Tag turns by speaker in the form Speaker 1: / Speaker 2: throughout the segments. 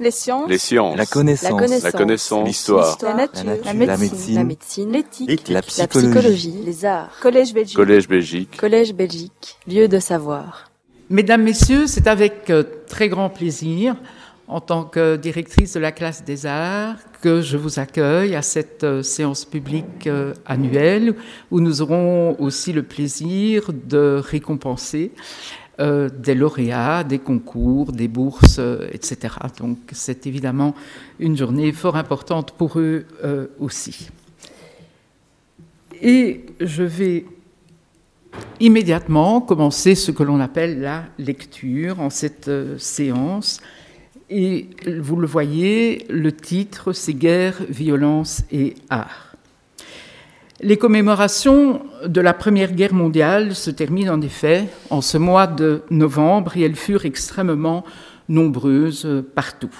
Speaker 1: Les sciences.
Speaker 2: Les sciences.
Speaker 3: La connaissance.
Speaker 2: La connaissance. L'histoire.
Speaker 1: La nature.
Speaker 3: La nature. La médecine.
Speaker 1: La médecine. L'éthique.
Speaker 3: La
Speaker 1: La
Speaker 3: psychologie.
Speaker 1: psychologie. Les arts. Collège Belgique.
Speaker 2: Collège Belgique.
Speaker 1: Collège Belgique. Lieu de savoir.
Speaker 4: Mesdames, Messieurs, c'est avec euh, très grand plaisir, en tant que directrice de la classe des arts, que je vous accueille à cette euh, séance publique euh, annuelle où nous aurons aussi le plaisir de récompenser euh, des lauréats, des concours, des bourses, euh, etc. Donc c'est évidemment une journée fort importante pour eux euh, aussi. Et je vais immédiatement commencer ce que l'on appelle la lecture en cette séance. Et vous le voyez, le titre, c'est Guerre, violence et art. Les commémorations de la Première Guerre mondiale se terminent en effet en ce mois de novembre et elles furent extrêmement nombreuses partout.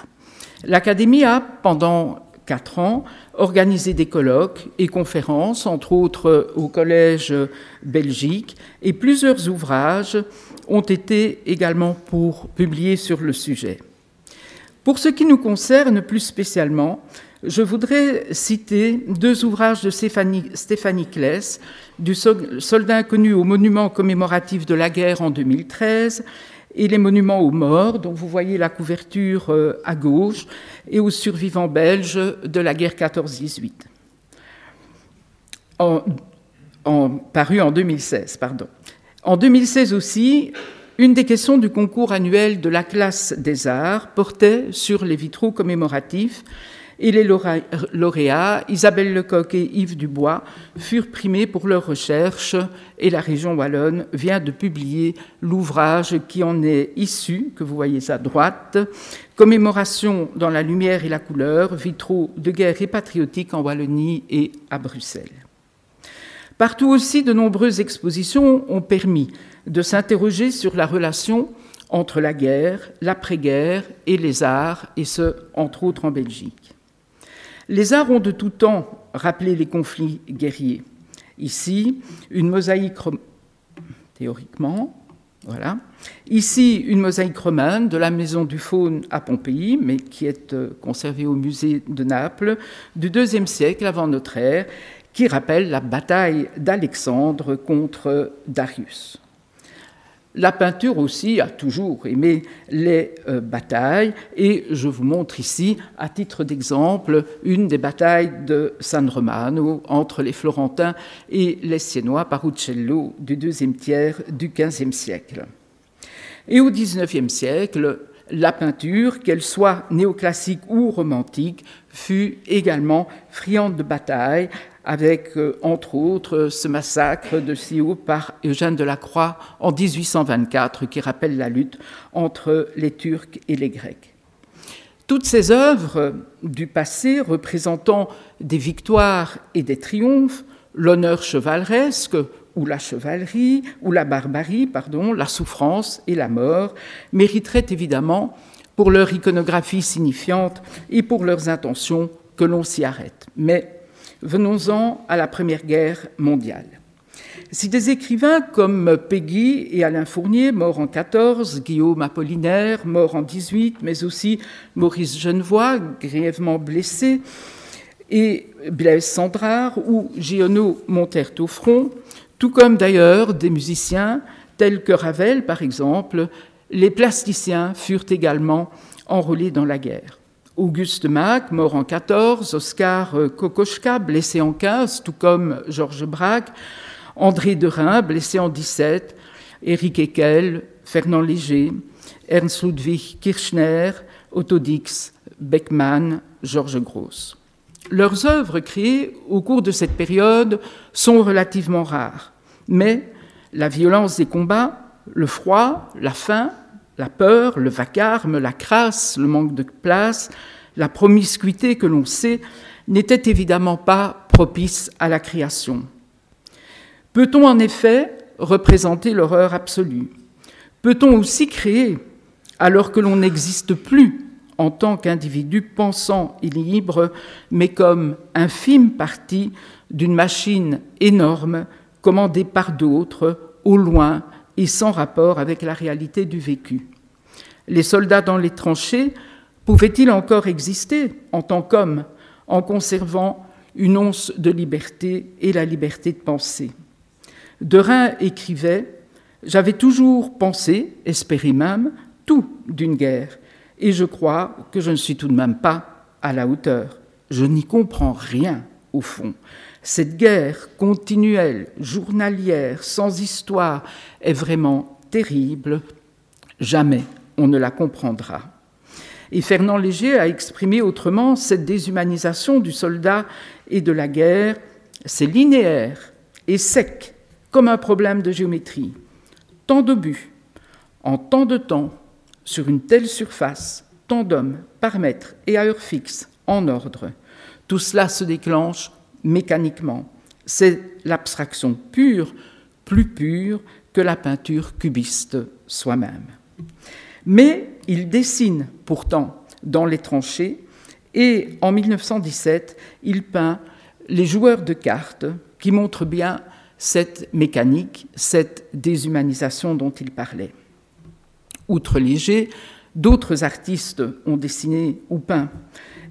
Speaker 4: L'Académie a, pendant quatre ans, organisé des colloques et conférences, entre autres au Collège Belgique, et plusieurs ouvrages ont été également pour publier sur le sujet. Pour ce qui nous concerne plus spécialement, je voudrais citer deux ouvrages de Stéphanie, Kless, du sol- soldat inconnu au monument commémoratif de la guerre en 2013 et les monuments aux morts, dont vous voyez la couverture euh, à gauche, et aux survivants belges de la guerre 14-18. En, en- paru en 2016, pardon. En 2016 aussi, une des questions du concours annuel de la classe des arts portait sur les vitraux commémoratifs et les lauréats, Isabelle Lecoq et Yves Dubois, furent primés pour leurs recherches et la région wallonne vient de publier l'ouvrage qui en est issu, que vous voyez à droite, Commémoration dans la lumière et la couleur, vitraux de guerre et patriotique en Wallonie et à Bruxelles. Partout aussi, de nombreuses expositions ont permis de s'interroger sur la relation entre la guerre, l'après-guerre et les arts, et ce, entre autres en Belgique. Les arts ont de tout temps rappelé les conflits guerriers. Ici, une mosaïque, théoriquement, une mosaïque romane de la Maison du Faune à Pompéi, mais qui est euh, conservée au musée de Naples, du IIe siècle avant notre ère, qui rappelle la bataille d'Alexandre contre Darius. La peinture aussi a toujours aimé les euh, batailles et je vous montre ici, à titre d'exemple, une des batailles de San Romano entre les Florentins et les Siennois par Uccello du deuxième tiers du XVe siècle. Et au XIXe siècle, la peinture, qu'elle soit néoclassique ou romantique, fut également friande de batailles, avec, euh, entre autres, ce massacre de Sió par Eugène Delacroix en 1824, qui rappelle la lutte entre les Turcs et les Grecs. Toutes ces œuvres du passé représentant des victoires et des triomphes, l'honneur chevaleresque ou la chevalerie ou la barbarie, pardon, la souffrance et la mort, mériteraient évidemment, pour leur iconographie signifiante et pour leurs intentions, que l'on s'y arrête. Mais venons-en à la Première Guerre mondiale. Si des écrivains comme Peggy et Alain Fournier, morts en 14, Guillaume Apollinaire, mort en 18, mais aussi Maurice Genevoix, grièvement blessé, et Blaise Sandrard ou Giono montèrent au front, tout comme d'ailleurs des musiciens tels que Ravel, par exemple, les plasticiens furent également enrôlés dans la guerre. Auguste Mac, mort en 14, Oscar euh, Kokoschka, blessé en 15, tout comme Georges Braque, André Derain, blessé en 17, Éric Eckel, Fernand Léger, Ernst Ludwig Kirchner, Otto Dix, Beckmann, Georges Gross. Leurs œuvres créées au cours de cette période sont relativement rares, mais la violence des combats, le froid, la faim, la peur, le vacarme, la crasse, le manque de place, la promiscuité que l'on sait, n'étaient évidemment pas propices à la création. Peut-on en effet représenter l'horreur absolue? Peut-on aussi créer, alors que l'on n'existe plus en tant qu'individu pensant et libre, mais comme infime partie d'une machine énorme commandée par d'autres, au loin et sans rapport avec la réalité du vécu. Les soldats dans les tranchées Pouvait-il encore exister en tant qu'homme en conservant une once de liberté et la liberté de penser? Derain écrivait J'avais toujours pensé, espéré même, tout d'une guerre, et je crois que je ne suis tout de même pas à la hauteur. Je n'y comprends rien, au fond. Cette guerre continuelle, journalière, sans histoire, est vraiment terrible. Jamais on ne la comprendra. Et Fernand Léger a exprimé autrement cette déshumanisation du soldat et de la guerre. C'est linéaire et sec, comme un problème de géométrie. Tant d'obus, en tant de temps, sur une telle surface, tant d'hommes par mètre et à heure fixe, en ordre. Tout cela se déclenche mécaniquement. C'est l'abstraction pure, plus pure que la peinture cubiste soi-même. Mais il dessine pourtant dans les tranchées et en 1917, il peint les joueurs de cartes qui montrent bien cette mécanique, cette déshumanisation dont il parlait. Outre Léger, d'autres artistes ont dessiné ou peint.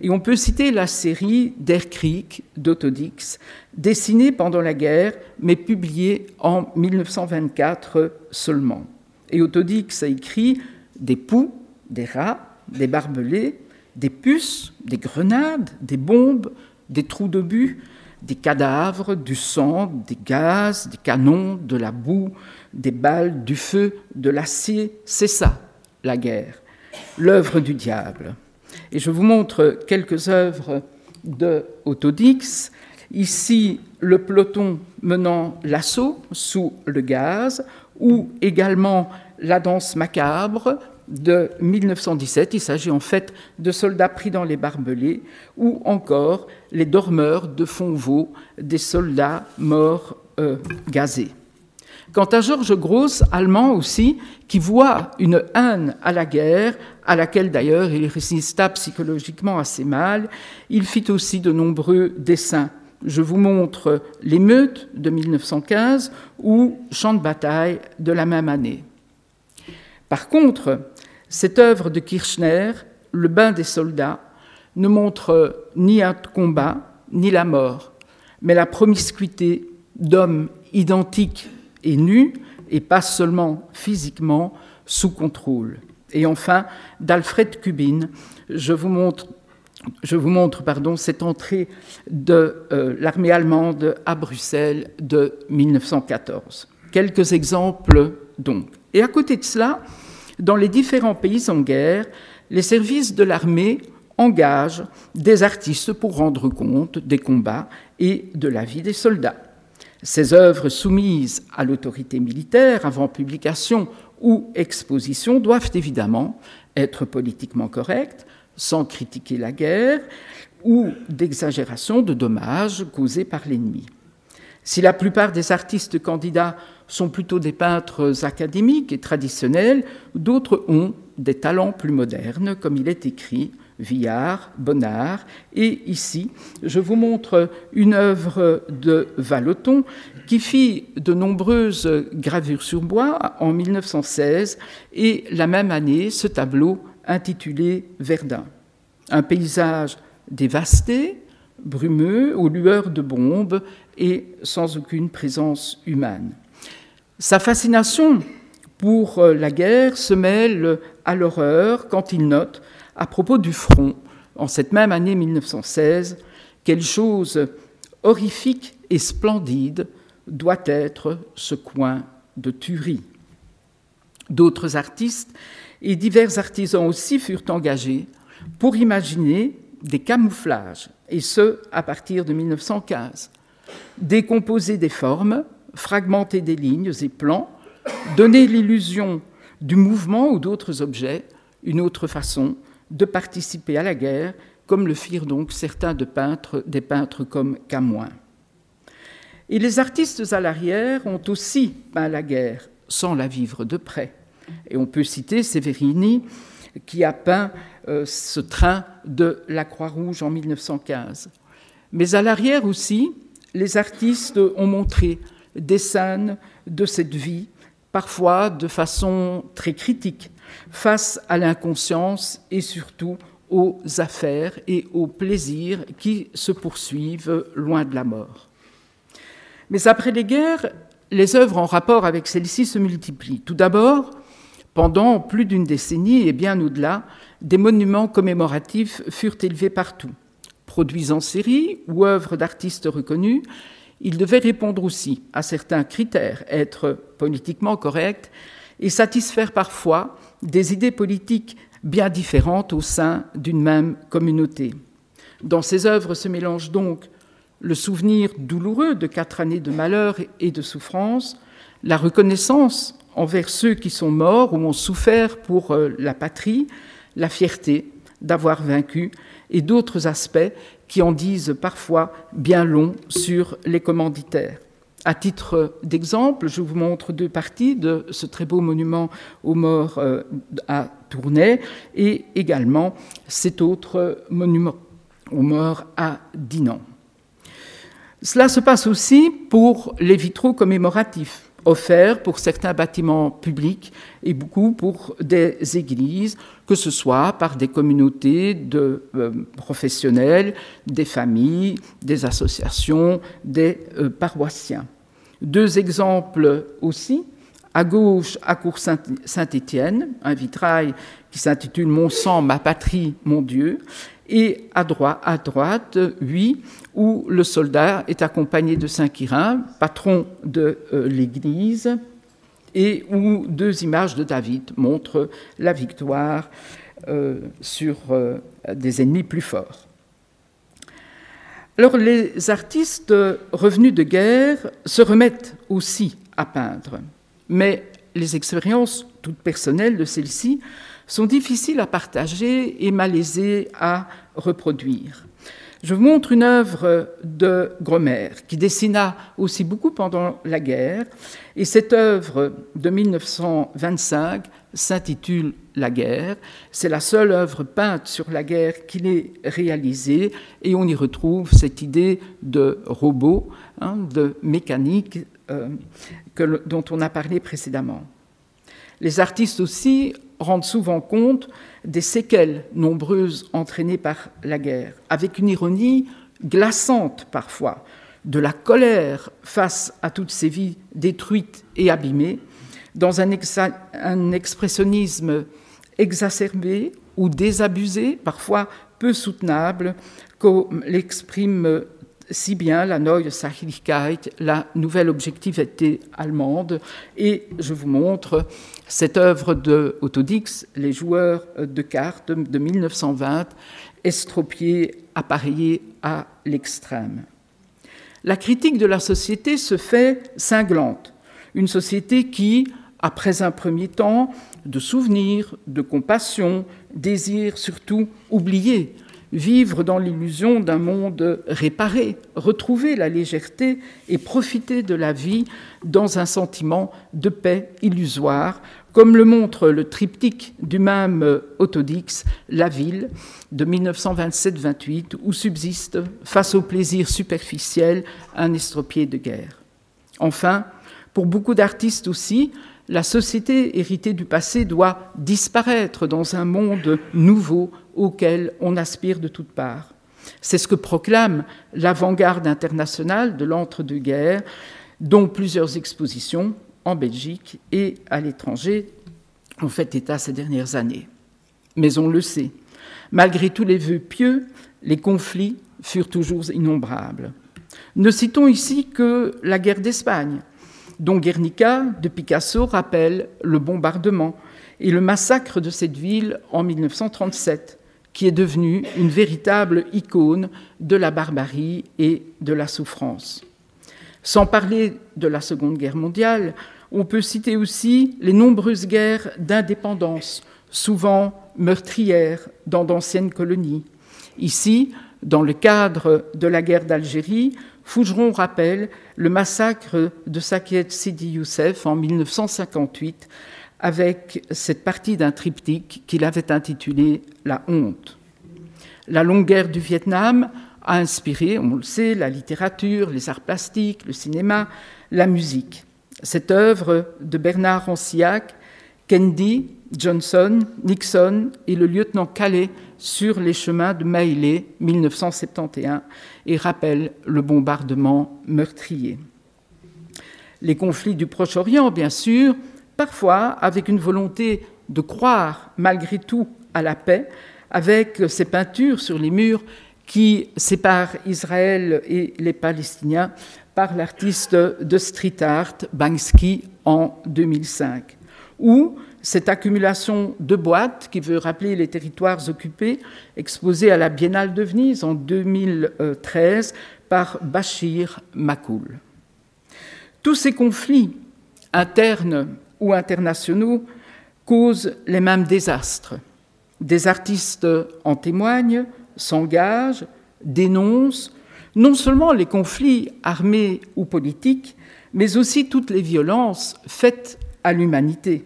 Speaker 4: Et on peut citer la série d'Erkrieg d'Autodix, dessinée pendant la guerre, mais publiée en 1924 seulement. Et Autodix a écrit des poux, des rats, des barbelés, des puces, des grenades, des bombes, des trous d'obus, des cadavres, du sang, des gaz, des canons, de la boue, des balles, du feu, de l'acier. C'est ça, la guerre, l'œuvre du diable. Et je vous montre quelques œuvres de Autodix. Ici, le peloton menant l'assaut sous le gaz, ou également la danse macabre de 1917. Il s'agit en fait de soldats pris dans les barbelés, ou encore les dormeurs de Fonvaux, des soldats morts euh, gazés. Quant à Georges Gross, allemand aussi, qui voit une haine à la guerre, à laquelle d'ailleurs il résista psychologiquement assez mal, il fit aussi de nombreux dessins. Je vous montre L'émeute de 1915 ou Champ de bataille de la même année. Par contre, cette œuvre de Kirchner, Le bain des soldats, ne montre ni un combat, ni la mort, mais la promiscuité d'hommes identiques et nus, et pas seulement physiquement, sous contrôle. Et enfin, d'Alfred Kubin, je vous montre, cette entrée de euh, l'armée allemande à Bruxelles de 1914. Quelques exemples donc. Et à côté de cela, dans les différents pays en guerre, les services de l'armée engagent des artistes pour rendre compte des combats et de la vie des soldats. Ces œuvres soumises à l'autorité militaire avant publication ou exposition doivent évidemment être politiquement correctes, sans critiquer la guerre ou d'exagération de dommages causés par l'ennemi. Si la plupart des artistes candidats sont plutôt des peintres académiques et traditionnels, d'autres ont des talents plus modernes, comme il est écrit Villard, Bonnard. Et ici, je vous montre une œuvre de Vallotton qui fit de nombreuses gravures sur bois en 1916 et la même année ce tableau intitulé Verdun. Un paysage dévasté, brumeux, aux lueurs de bombes et sans aucune présence humaine. Sa fascination pour la guerre se mêle à l'horreur quand il note à propos du front, en cette même année 1916, quelle chose horrifique et splendide doit être ce coin de tuerie. D'autres artistes et divers artisans aussi furent engagés pour imaginer des camouflages, et ce à partir de 1915. Décomposer des formes, fragmenter des lignes et plans, donner l'illusion du mouvement ou d'autres objets, une autre façon de participer à la guerre, comme le firent donc certains des peintres comme Camoin. Et les artistes à l'arrière ont aussi peint la guerre sans la vivre de près. Et on peut citer Severini, qui a peint euh, ce train de la Croix-Rouge en 1915. Mais à l'arrière aussi, les artistes ont montré des scènes de cette vie, parfois de façon très critique, face à l'inconscience et surtout aux affaires et aux plaisirs qui se poursuivent loin de la mort. Mais après les guerres, les œuvres en rapport avec celles-ci se multiplient. Tout d'abord, pendant plus d'une décennie et bien au-delà, des monuments commémoratifs furent élevés partout. Produits en série ou œuvres d'artistes reconnus, ils devaient répondre aussi à certains critères, être politiquement corrects et satisfaire parfois des idées politiques bien différentes au sein d'une même communauté. Dans ces œuvres se mélange donc le souvenir douloureux de quatre années de malheur et de souffrance, la reconnaissance envers ceux qui sont morts ou ont souffert pour euh, la patrie, la fierté d'avoir vaincu et d'autres aspects qui en disent parfois bien long sur les commanditaires. À titre d'exemple, je vous montre deux parties de ce très beau monument aux morts euh, à Tournai et également cet autre monument aux morts à Dinan. Cela se passe aussi pour les vitraux commémoratifs offerts pour certains bâtiments publics et beaucoup pour des églises, que ce soit par des communautés de euh, professionnels, des familles, des associations, des euh, paroissiens. Deux exemples aussi. À gauche, à Cour Saint-Étienne, un vitrail qui s'intitule Mon sang, ma patrie, mon Dieu, et à droite, à droite, oui, où le soldat est accompagné de Saint Quirin, patron de euh, l'Église, et où deux images de David montrent la victoire euh, sur euh, des ennemis plus forts. Alors les artistes revenus de guerre se remettent aussi à peindre, mais les expériences toutes personnelles de celles-ci sont difficiles à partager et malaisées à reproduire. Je vous montre une œuvre de Gromer qui dessina aussi beaucoup pendant la guerre. Et cette œuvre de 1925 s'intitule La guerre. C'est la seule œuvre peinte sur la guerre qu'il ait réalisée. Et on y retrouve cette idée de robot, hein, de mécanique euh, dont on a parlé précédemment. Les artistes aussi rendent souvent compte des séquelles nombreuses entraînées par la guerre, avec une ironie glaçante parfois, de la colère face à toutes ces vies détruites et abîmées, dans un, expressionnisme exacerbé ou désabusé, parfois peu soutenable, comme l'exprime si bien la Neue Sachlichkeit, la nouvelle objectivité allemande. Et je vous montre cette œuvre de Autodix, Les joueurs de cartes de 1920, estropiée, appareillée à l'extrême. La critique de la société se fait cinglante. Une société qui, après un premier temps de souvenirs, de compassion, désire surtout oublier vivre dans l'illusion d'un monde réparé, retrouver la légèreté et profiter de la vie dans un sentiment de paix illusoire, comme le montre le triptyque du même Autodix, La ville, de 1927-28, où subsiste, face au plaisir superficiel, un estropié de guerre. Enfin, pour beaucoup d'artistes aussi, la société héritée du passé doit disparaître dans un monde nouveau auquel on aspire de toutes parts. C'est ce que proclame l'avant-garde internationale de l'entre-deux-guerres, dont plusieurs expositions en Belgique et à l'étranger ont fait état ces dernières années. Mais on le sait, malgré tous les vœux pieux, les conflits furent toujours innombrables. Ne citons ici que la guerre d'Espagne, dont Guernica de Picasso rappelle le bombardement et le massacre de cette ville en 1937, qui est devenue une véritable icône de la barbarie et de la souffrance. Sans parler de la Seconde Guerre mondiale, on peut citer aussi les nombreuses guerres d'indépendance, souvent meurtrières dans d'anciennes colonies. Ici, dans le cadre de la guerre d'Algérie, Fougeron rappelle le massacre de Sakiet Sidi Youssef en 1958 avec cette partie d'un triptyque qu'il avait intitulé La honte. La longue guerre du Vietnam a inspiré, on le sait, la littérature, les arts plastiques, le cinéma, la musique. Cette œuvre de Bernard Rancillac, Kendi, Johnson, Nixon et le lieutenant Calais sur les chemins de Maillet 1971 et rappelle le bombardement meurtrier. Les conflits du Proche-Orient, bien sûr, parfois avec une volonté de croire malgré tout à la paix, avec ces peintures sur les murs qui séparent Israël et les Palestiniens par l'artiste de street art Banksy en 2005, ou cette accumulation de boîtes qui veut rappeler les territoires occupés, exposée à la Biennale de Venise en 2013 par Bachir Makoul. Tous ces conflits, internes ou internationaux, causent les mêmes désastres. Des artistes en témoignent, s'engagent, dénoncent non seulement les conflits armés ou politiques, mais aussi toutes les violences faites à l'humanité.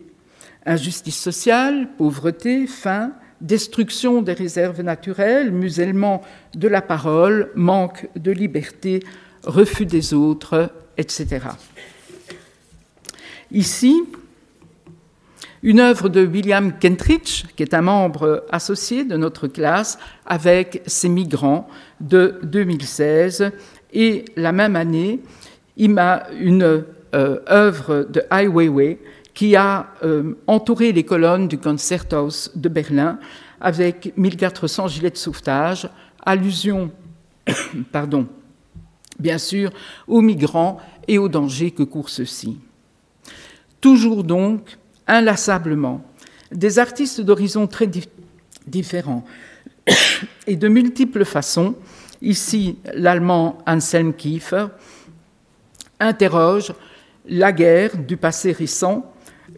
Speaker 4: Injustice sociale, pauvreté, faim, destruction des réserves naturelles, musellement de la parole, manque de liberté, refus des autres, etc. Ici, une œuvre de William Kentridge, qui est un membre associé de notre classe, avec ses migrants de 2016. Et la même année, il m'a une euh, œuvre de Ai Weiwei qui a euh, entouré les colonnes du Concerthaus de Berlin avec 1400 gilets de sauvetage, allusion, pardon, bien sûr, aux migrants et aux dangers que courent ceux-ci. Toujours donc, inlassablement, des artistes d'horizons très différents et de multiples façons, ici l'allemand Anselm Kiefer, interrogent la guerre du passé récent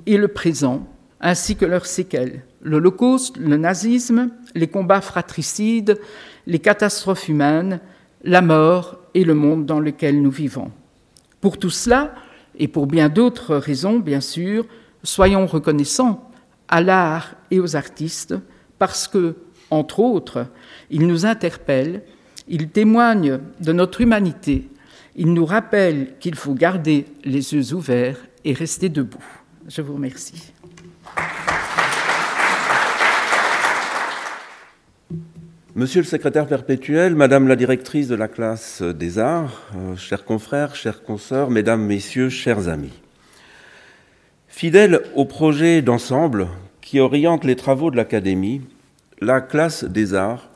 Speaker 4: et le présent, ainsi que leurs séquelles, l'Holocauste, le nazisme, les combats fratricides, les catastrophes humaines, la mort et le monde dans lequel nous vivons. Pour tout cela, et pour bien d'autres raisons, bien sûr, soyons reconnaissants à l'art et aux artistes parce que, entre autres, ils nous interpellent, ils témoignent de notre humanité, ils nous rappellent qu'il faut garder les yeux ouverts et rester debout. Je vous remercie.
Speaker 2: Monsieur le secrétaire perpétuel, Madame la directrice de la classe des arts, euh, chers confrères, chers consoeurs, Mesdames, Messieurs, chers amis. Fidèle au projet d'ensemble qui oriente les travaux de l'Académie, la classe des arts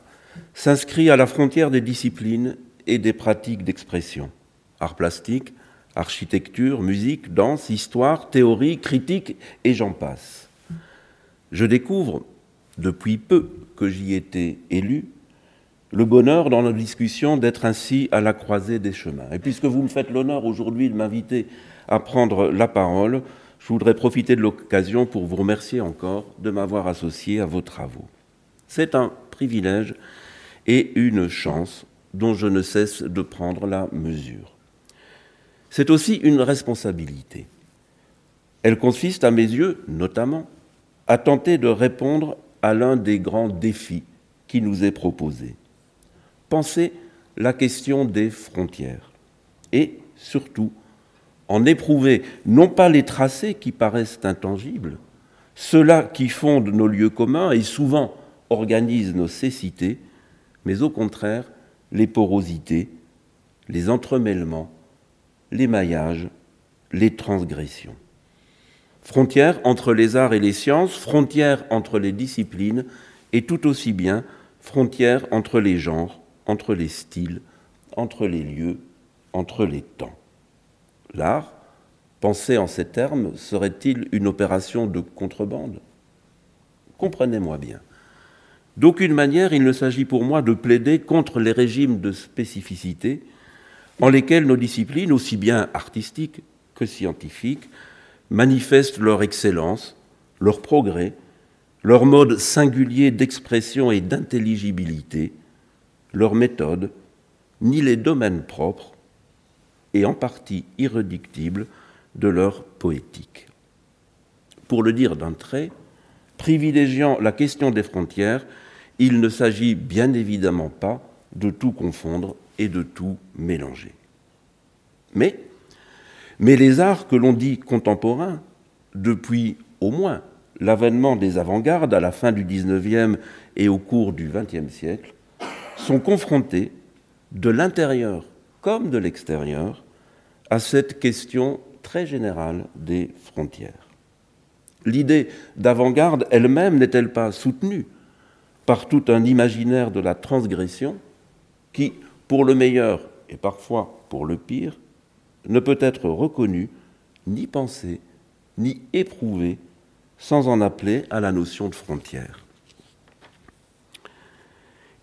Speaker 2: s'inscrit à la frontière des disciplines et des pratiques d'expression. Art plastique, architecture, musique, danse, histoire, théorie, critique, et j'en passe. Je découvre, depuis peu que j'y étais élu, le bonheur dans nos discussions d'être ainsi à la croisée des chemins. Et puisque vous me faites l'honneur aujourd'hui de m'inviter à prendre la parole, je voudrais profiter de l'occasion pour vous remercier encore de m'avoir associé à vos travaux. C'est un privilège et une chance dont je ne cesse de prendre la mesure c'est aussi une responsabilité. Elle consiste, à mes yeux, notamment, à tenter de répondre à l'un des grands défis qui nous est proposé. Penser la question des frontières et, surtout, en éprouver non pas les tracés qui paraissent intangibles, ceux-là qui fondent nos lieux communs et souvent organisent nos cécités, mais au contraire les porosités, les entremêlements, les maillages, les transgressions. Frontières entre les arts et les sciences, frontières entre les disciplines, et tout aussi bien frontières entre les genres, entre les styles, entre les lieux, entre les temps. L'art, pensé en ces termes, serait-il une opération de contrebande? Comprenez-moi bien. D'aucune manière, il ne s'agit pour moi de plaider contre les régimes de spécificité en lesquels nos disciplines, aussi bien artistiques que scientifiques, manifestent leur excellence, leur progrès, leur mode singulier d'expression et d'intelligibilité, leur méthode, ni les domaines propres, et en partie irréductibles, de leur poétique. Pour le dire d'un trait, privilégiant la question des frontières, il ne s'agit bien évidemment pas de tout confondre et de tout mélanger. Mais, mais les arts que l'on dit contemporains, depuis au moins l'avènement des avant-gardes à la fin du XIXe et au cours du XXe siècle, sont confrontés de l'intérieur comme de l'extérieur à cette question très générale des frontières. L'idée d'avant-garde elle-même n'est-elle pas soutenue par tout un imaginaire de la transgression qui, pour le meilleur et parfois pour le pire, ne peut être reconnu, ni pensé, ni éprouvé sans en appeler à la notion de frontière.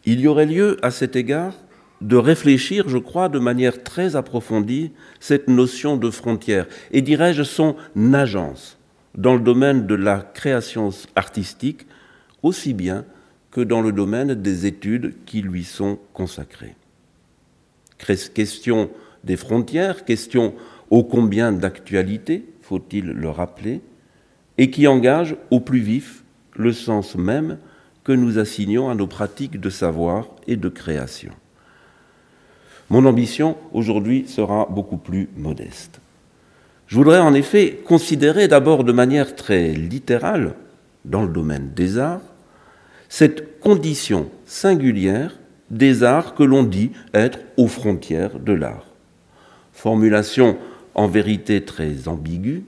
Speaker 2: Il y aurait lieu à cet égard de réfléchir, je crois, de manière très approfondie cette notion de frontière et dirais-je son agence dans le domaine de la création artistique aussi bien que dans le domaine des études qui lui sont consacrées. Question des frontières, question ô combien d'actualité, faut-il le rappeler, et qui engage au plus vif le sens même que nous assignons à nos pratiques de savoir et de création. Mon ambition aujourd'hui sera beaucoup plus modeste. Je voudrais en effet considérer d'abord de manière très littérale, dans le domaine des arts, cette condition singulière des arts que l'on dit être aux frontières de l'art. Formulation en vérité très ambiguë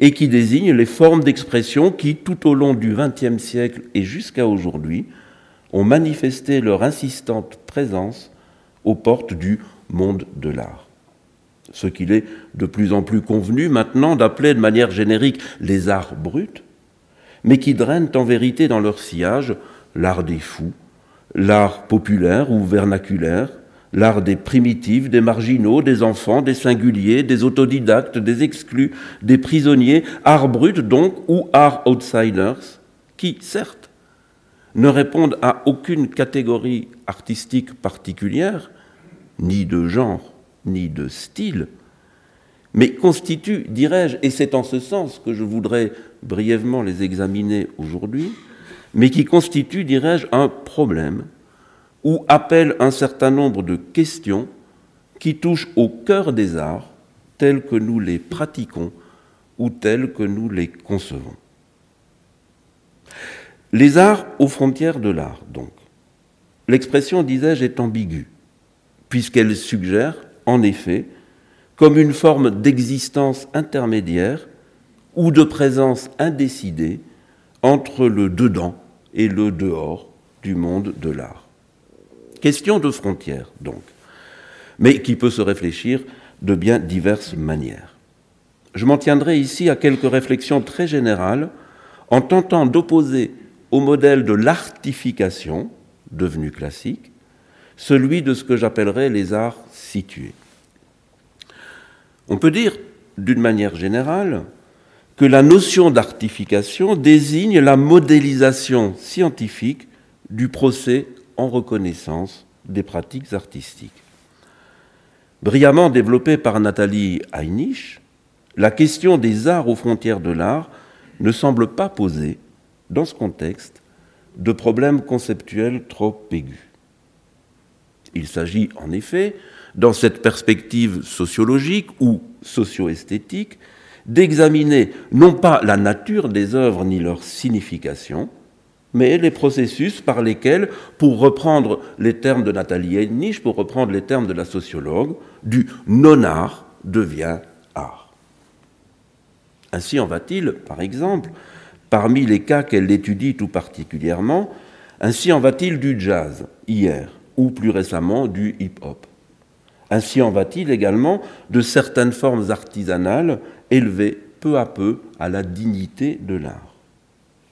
Speaker 2: et qui désigne les formes d'expression qui, tout au long du XXe siècle et jusqu'à aujourd'hui, ont manifesté leur insistante présence aux portes du monde de l'art. Ce qu'il est de plus en plus convenu maintenant d'appeler de manière générique les arts bruts, mais qui drainent en vérité dans leur sillage l'art des fous, l'art populaire ou vernaculaire, l'art des primitifs, des marginaux, des enfants, des singuliers, des autodidactes, des exclus, des prisonniers, art brut donc, ou art outsiders, qui, certes, ne répondent à aucune catégorie artistique particulière, ni de genre, ni de style, mais constituent, dirais-je, et c'est en ce sens que je voudrais brièvement les examiner aujourd'hui, mais qui constituent, dirais-je, un problème ou appellent un certain nombre de questions qui touchent au cœur des arts tels que nous les pratiquons ou tels que nous les concevons. Les arts aux frontières de l'art, donc. L'expression, disais-je, est ambiguë, puisqu'elle suggère, en effet, comme une forme d'existence intermédiaire ou de présence indécidée entre le dedans et le dehors du monde de l'art. Question de frontières, donc, mais qui peut se réfléchir de bien diverses manières. Je m'en tiendrai ici à quelques réflexions très générales en tentant d'opposer au modèle de l'artification, devenu classique, celui de ce que j'appellerais les arts situés. On peut dire, d'une manière générale, que la notion d'artification désigne la modélisation scientifique du procès en reconnaissance des pratiques artistiques. Brillamment développée par Nathalie Heinich, la question des arts aux frontières de l'art ne semble pas poser, dans ce contexte, de problèmes conceptuels trop aigus. Il s'agit en effet, dans cette perspective sociologique ou socio-esthétique, d'examiner non pas la nature des œuvres ni leur signification, mais les processus par lesquels, pour reprendre les termes de Nathalie Heinrich, pour reprendre les termes de la sociologue, du non-art devient art. Ainsi en va-t-il, par exemple, parmi les cas qu'elle étudie tout particulièrement, ainsi en va-t-il du jazz, hier, ou plus récemment du hip-hop. Ainsi en va-t-il également de certaines formes artisanales élevées peu à peu à la dignité de l'art.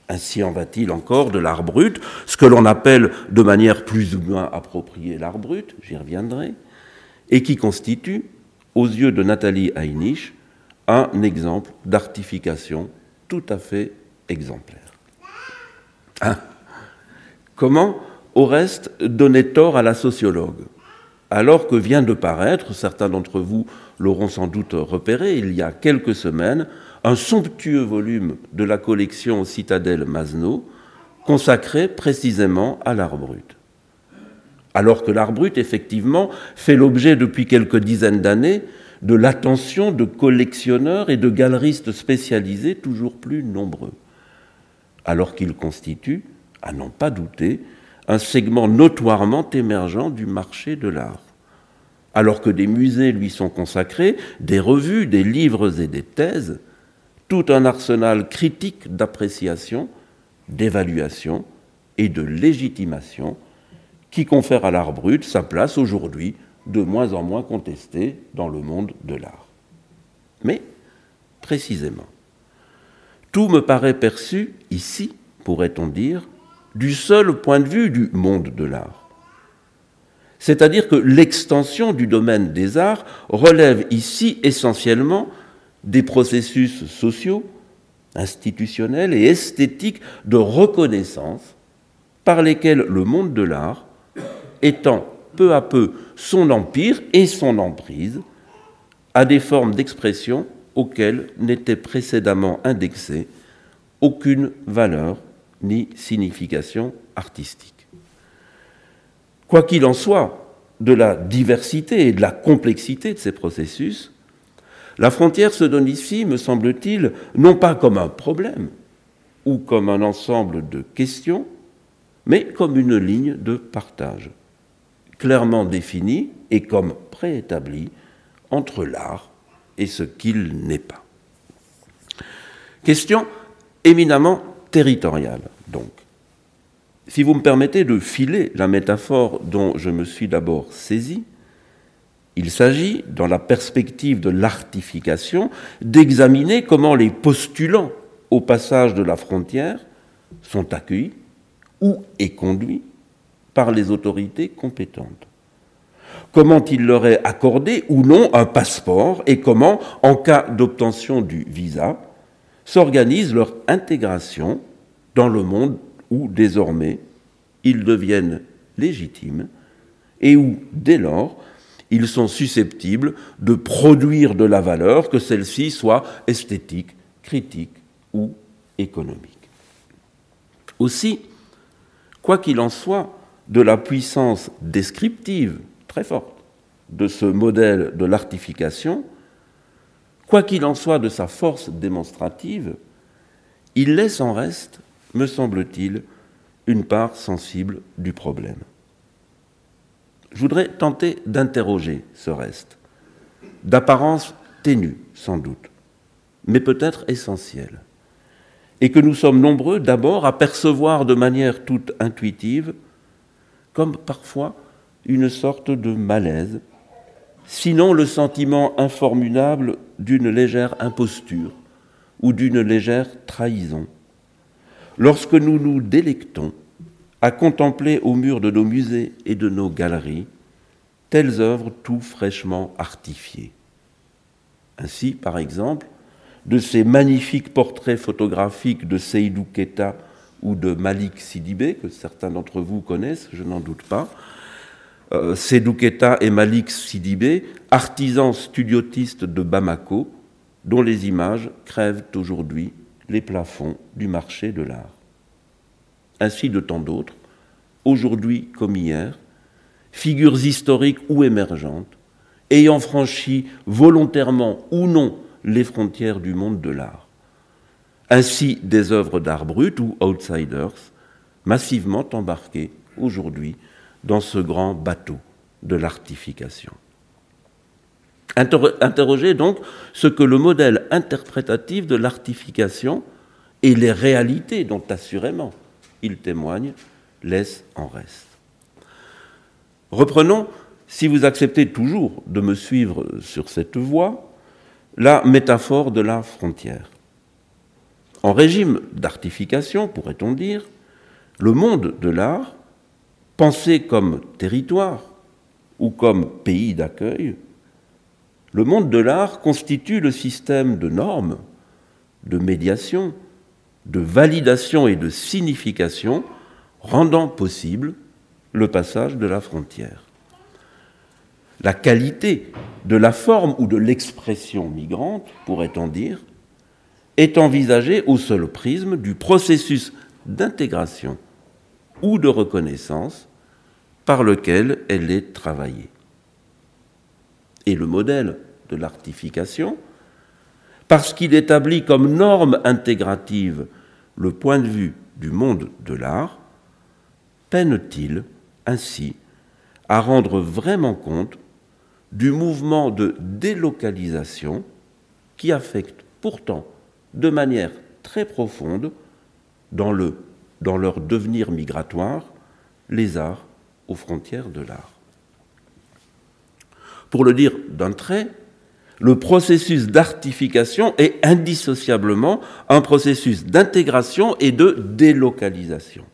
Speaker 2: Ainsi en va-t-il encore de l'art brut, ce que l'on appelle de manière plus ou moins appropriée l'art brut, j'y reviendrai, et qui constitue, aux yeux de Nathalie Heinich, un exemple d'artification tout à fait exemplaire. Hein? Comment, au reste, donner tort à la sociologue? Alors que vient de paraître, certains d'entre vous l'auront sans doute repéré, il y a quelques semaines, un somptueux volume de la collection Citadelle Masno consacré précisément à l'art brut. Alors que l'art brut, effectivement, fait l'objet depuis quelques dizaines d'années de l'attention de collectionneurs et de galeristes spécialisés toujours plus nombreux. alors qu'il constitue, à n'en pas douter, un segment notoirement émergent du marché de l'art. Alors que des musées lui sont consacrés, des revues, des livres et des thèses, tout un arsenal critique d'appréciation, d'évaluation et de légitimation qui confère à l'art brut sa place aujourd'hui de moins en moins contestée dans le monde de l'art. Mais, précisément, tout me paraît perçu ici, pourrait-on dire, du seul point de vue du monde de l'art. C'est-à-dire que l'extension du domaine des arts relève ici essentiellement des processus sociaux, institutionnels et esthétiques de reconnaissance par lesquels le monde de l'art, étend peu à peu son empire et son emprise, à des formes d'expression auxquelles n'était précédemment indexée aucune valeur ni signification artistique. Quoi qu'il en soit, de la diversité et de la complexité de ces processus, la frontière se donne ici, me semble-t-il, non pas comme un problème ou comme un ensemble de questions, mais comme une ligne de partage, clairement définie et comme préétablie entre l'art et ce qu'il n'est pas. Question éminemment territoriale, donc. Si vous me permettez de filer la métaphore dont je me suis d'abord saisi, il s'agit, dans la perspective de l'artification, d'examiner comment les postulants au passage de la frontière sont accueillis ou est conduits par les autorités compétentes. Comment il leur est accordé ou non un passeport et comment, en cas d'obtention du visa, s'organise leur intégration dans le monde où désormais ils deviennent légitimes et où, dès lors, ils sont susceptibles de produire de la valeur, que celle-ci soit esthétique, critique ou économique. Aussi, quoi qu'il en soit, de la puissance descriptive très forte de ce modèle de l'artification, quoi qu'il en soit de sa force démonstrative, il laisse en reste, me semble-t-il, une part sensible du problème. Je voudrais tenter d'interroger ce reste, d'apparence ténue sans doute, mais peut-être essentiel, et que nous sommes nombreux d'abord à percevoir de manière toute intuitive, comme parfois une sorte de malaise, sinon le sentiment informulable d'une légère imposture ou d'une légère trahison. Lorsque nous nous délectons à contempler au mur de nos musées et de nos galeries telles œuvres tout fraîchement artifiées. Ainsi, par exemple, de ces magnifiques portraits photographiques de Seydou Keta ou de Malik Sidibé, que certains d'entre vous connaissent, je n'en doute pas. Euh, Seydou Keta et Malik Sidibé, artisans studiotistes de Bamako, dont les images crèvent aujourd'hui les plafonds du marché de l'art ainsi de tant d'autres, aujourd'hui comme hier, figures historiques ou émergentes, ayant franchi volontairement ou non les frontières du monde de l'art. Ainsi des œuvres d'art brut ou outsiders, massivement embarquées aujourd'hui dans ce grand bateau de l'artification. Interroger donc ce que le modèle interprétatif de l'artification et les réalités dont assurément il témoigne, laisse en reste. Reprenons, si vous acceptez toujours de me suivre sur cette voie, la métaphore de la frontière. En régime d'artification, pourrait-on dire, le monde de l'art, pensé comme territoire ou comme pays d'accueil, le monde de l'art constitue le système de normes, de médiation, de validation et de signification rendant possible le passage de la frontière. La qualité de la forme ou de l'expression migrante, pourrait-on dire, est envisagée au seul prisme du processus d'intégration ou de reconnaissance par lequel elle est travaillée. Et le modèle de l'artification, parce qu'il établit comme norme intégrative le point de vue du monde de l'art, peine-t-il ainsi à rendre vraiment compte du mouvement de délocalisation qui affecte pourtant de manière très profonde dans, dans leur devenir migratoire les arts aux frontières de l'art. Pour le dire d'un trait, le processus d'artification est indissociablement un processus d'intégration et de délocalisation.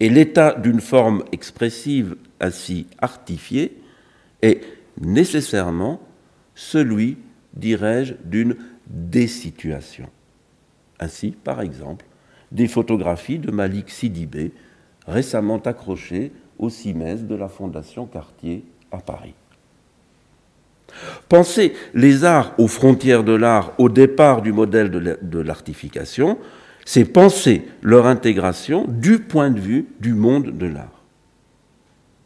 Speaker 2: Et l'état d'une forme expressive ainsi artifiée est nécessairement celui, dirais-je, d'une désituation. Ainsi, par exemple, des photographies de Malik Sidibé, récemment accrochées au CIMES de la Fondation Cartier à Paris. Penser les arts aux frontières de l'art au départ du modèle de l'artification, c'est penser leur intégration du point de vue du monde de l'art.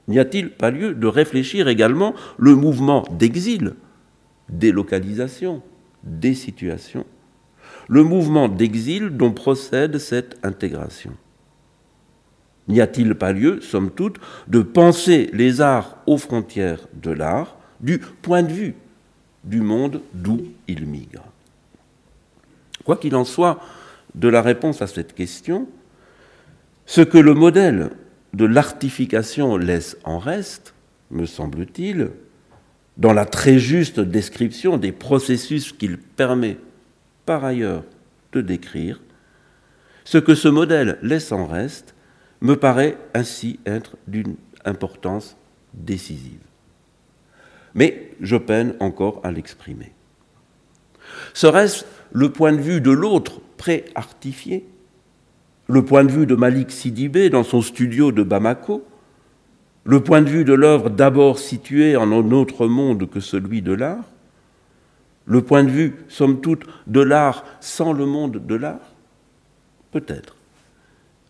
Speaker 2: N'y a-t-il pas lieu de réfléchir également le mouvement d'exil, délocalisation, désituation, le mouvement d'exil dont procède cette intégration? N'y a-t-il pas lieu, somme toute, de penser les arts aux frontières de l'art du point de vue du monde d'où ils migrent Quoi qu'il en soit de la réponse à cette question, ce que le modèle de l'artification laisse en reste, me semble-t-il, dans la très juste description des processus qu'il permet par ailleurs de décrire, ce que ce modèle laisse en reste me paraît ainsi être d'une importance décisive. Mais je peine encore à l'exprimer. Serait-ce le point de vue de l'autre pré-artifié Le point de vue de Malik Sidibé dans son studio de Bamako Le point de vue de l'œuvre d'abord située en un autre monde que celui de l'art Le point de vue, somme toute, de l'art sans le monde de l'art? Peut-être,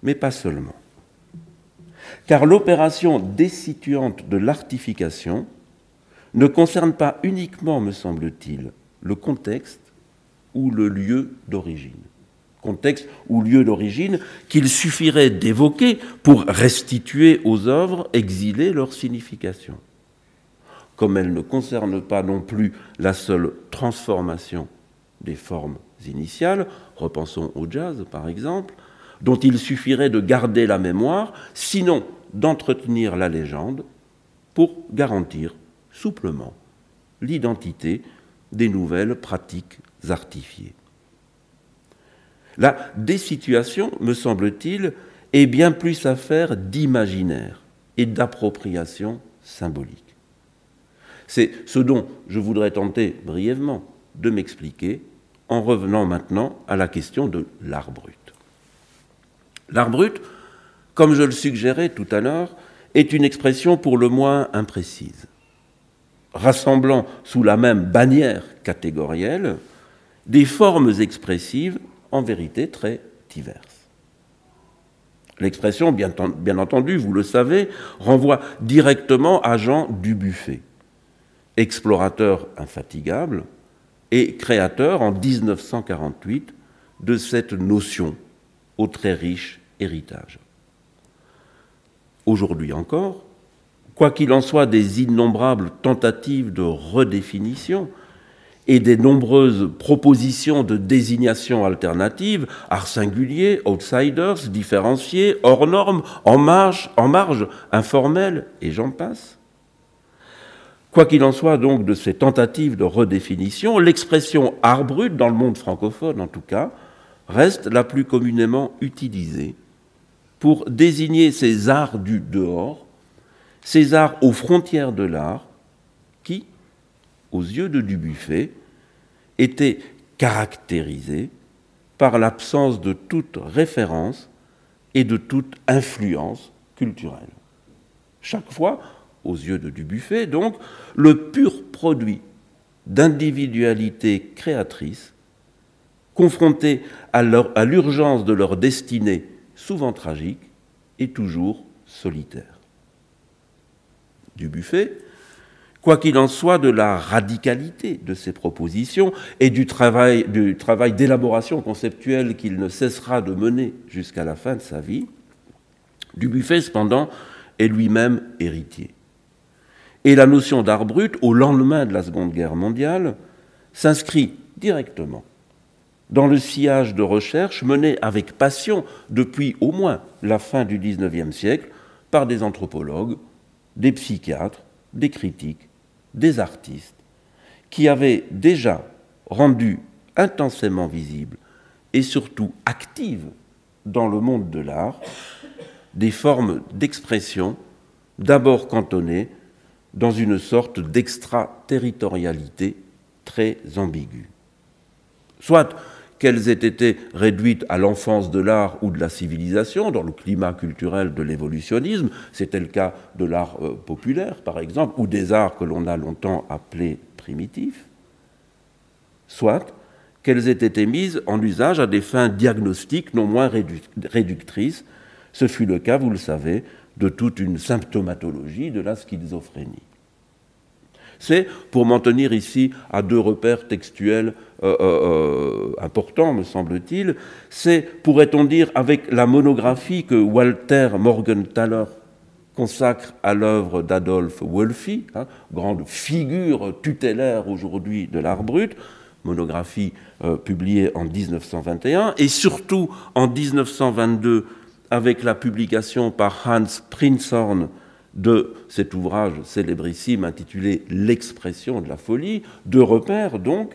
Speaker 2: mais pas seulement car l'opération désituante de l'artification ne concerne pas uniquement, me semble-t-il, le contexte ou le lieu d'origine. Contexte ou lieu d'origine qu'il suffirait d'évoquer pour restituer aux œuvres exilées leur signification. Comme elle ne concerne pas non plus la seule transformation des formes initiales, repensons au jazz par exemple, dont il suffirait de garder la mémoire, sinon d'entretenir la légende pour garantir souplement l'identité des nouvelles pratiques artifiées. La désituation, me semble-t-il, est bien plus affaire d'imaginaire et d'appropriation symbolique. C'est ce dont je voudrais tenter brièvement de m'expliquer en revenant maintenant à la question de l'art brut. L'art brut, comme je le suggérais tout à l'heure, est une expression pour le moins imprécise, rassemblant sous la même bannière catégorielle des formes expressives en vérité très diverses. L'expression, bien, entendu, vous le savez, renvoie directement à Jean Dubuffet, explorateur infatigable et créateur en 1948 de cette notion au très riche héritage. Aujourd'hui encore, quoi qu'il en soit des innombrables tentatives de redéfinition et des nombreuses propositions de désignation alternative, art singulier, outsiders, différenciés, hors normes, en marge, en marge, informels, et j'en passe. Quoi qu'il en soit donc de ces tentatives de redéfinition, l'expression art brut, dans le monde francophone en tout cas, reste la plus communément utilisée pour désigner ces arts du dehors, ces arts aux frontières de l'art, qui, aux yeux de Dubuffet, étaient caractérisés par l'absence de toute référence et de toute influence culturelle. Chaque fois, aux yeux de Dubuffet, donc, le pur produit d'individualité créatrice confrontés à l'urgence de leur destinée, souvent tragique, et toujours solitaire. Du buffet, quoi qu'il en soit de la radicalité de ces propositions et du travail, du travail d'élaboration conceptuelle qu'il ne cessera de mener jusqu'à la fin de sa vie, Dubuffet, cependant, est lui-même héritier. Et la notion d'art brut, au lendemain de la Seconde Guerre mondiale, s'inscrit directement dans le sillage de recherches menées avec passion depuis au moins la fin du XIXe siècle par des anthropologues, des psychiatres, des critiques, des artistes, qui avaient déjà rendu intensément visible et surtout active dans le monde de l'art des formes d'expression d'abord cantonnées dans une sorte d'extraterritorialité très ambiguë. Soit qu'elles aient été réduites à l'enfance de l'art ou de la civilisation, dans le climat culturel de l'évolutionnisme, c'était le cas de l'art euh, populaire par exemple, ou des arts que l'on a longtemps appelés primitifs, soit qu'elles aient été mises en usage à des fins diagnostiques non moins réductrices. Ce fut le cas, vous le savez, de toute une symptomatologie de la schizophrénie. C'est, pour m'en tenir ici à deux repères textuels euh, euh, euh, importants, me semble-t-il, c'est, pourrait-on dire, avec la monographie que Walter Morgenthaler consacre à l'œuvre d'Adolphe Wolfi, hein, grande figure tutélaire aujourd'hui de l'art brut, monographie publiée en 1921, et surtout en 1922 avec la publication par Hans Prinzhorn de cet ouvrage célébrissime intitulé L'expression de la folie, deux repères donc,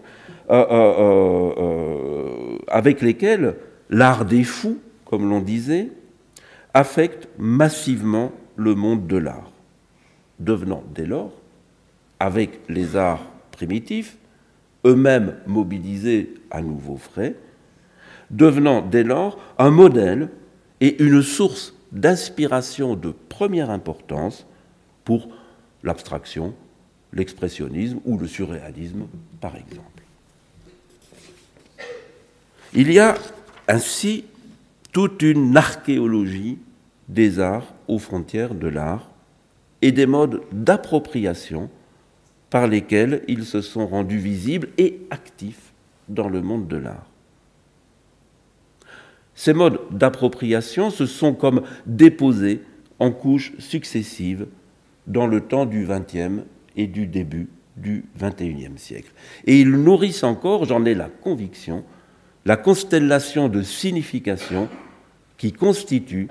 Speaker 2: euh, euh, euh, avec lesquels l'art des fous, comme l'on disait, affecte massivement le monde de l'art, devenant dès lors, avec les arts primitifs, eux-mêmes mobilisés à nouveaux frais, devenant dès lors un modèle et une source d'inspiration de première importance pour l'abstraction, l'expressionnisme ou le surréalisme, par exemple. Il y a ainsi toute une archéologie des arts aux frontières de l'art et des modes d'appropriation par lesquels ils se sont rendus visibles et actifs dans le monde de l'art. Ces modes d'appropriation se sont comme déposés en couches successives dans le temps du XXe et du début du XXIe siècle. Et ils nourrissent encore, j'en ai la conviction, la constellation de signification qui constitue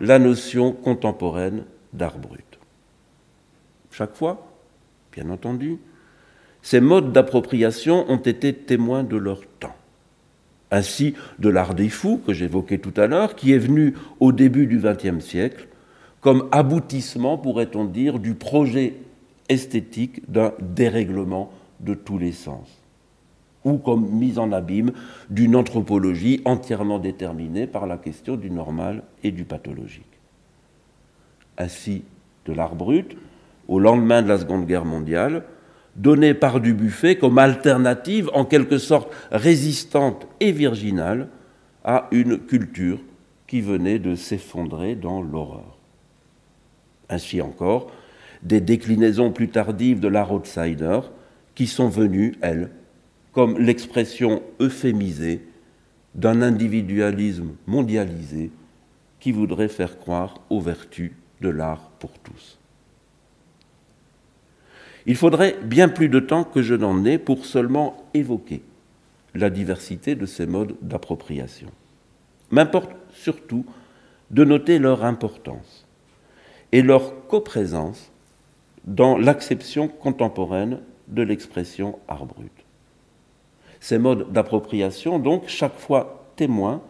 Speaker 2: la notion contemporaine d'art brut. Chaque fois, bien entendu, ces modes d'appropriation ont été témoins de leur temps ainsi de l'art des fous que j'évoquais tout à l'heure, qui est venu au début du XXe siècle comme aboutissement, pourrait-on dire, du projet esthétique d'un dérèglement de tous les sens, ou comme mise en abîme d'une anthropologie entièrement déterminée par la question du normal et du pathologique. Ainsi, de l'art brut, au lendemain de la Seconde Guerre mondiale, donné par Dubuffet comme alternative en quelque sorte résistante et virginale à une culture qui venait de s'effondrer dans l'horreur. Ainsi encore, des déclinaisons plus tardives de l'art outsider qui sont venues, elles, comme l'expression euphémisée d'un individualisme mondialisé qui voudrait faire croire aux vertus de l'art pour tous. Il faudrait bien plus de temps que je n'en ai pour seulement évoquer la diversité de ces modes d'appropriation. M'importe surtout de noter leur importance et leur coprésence dans l'acception contemporaine de l'expression art brut. Ces modes d'appropriation, donc, chaque fois témoins,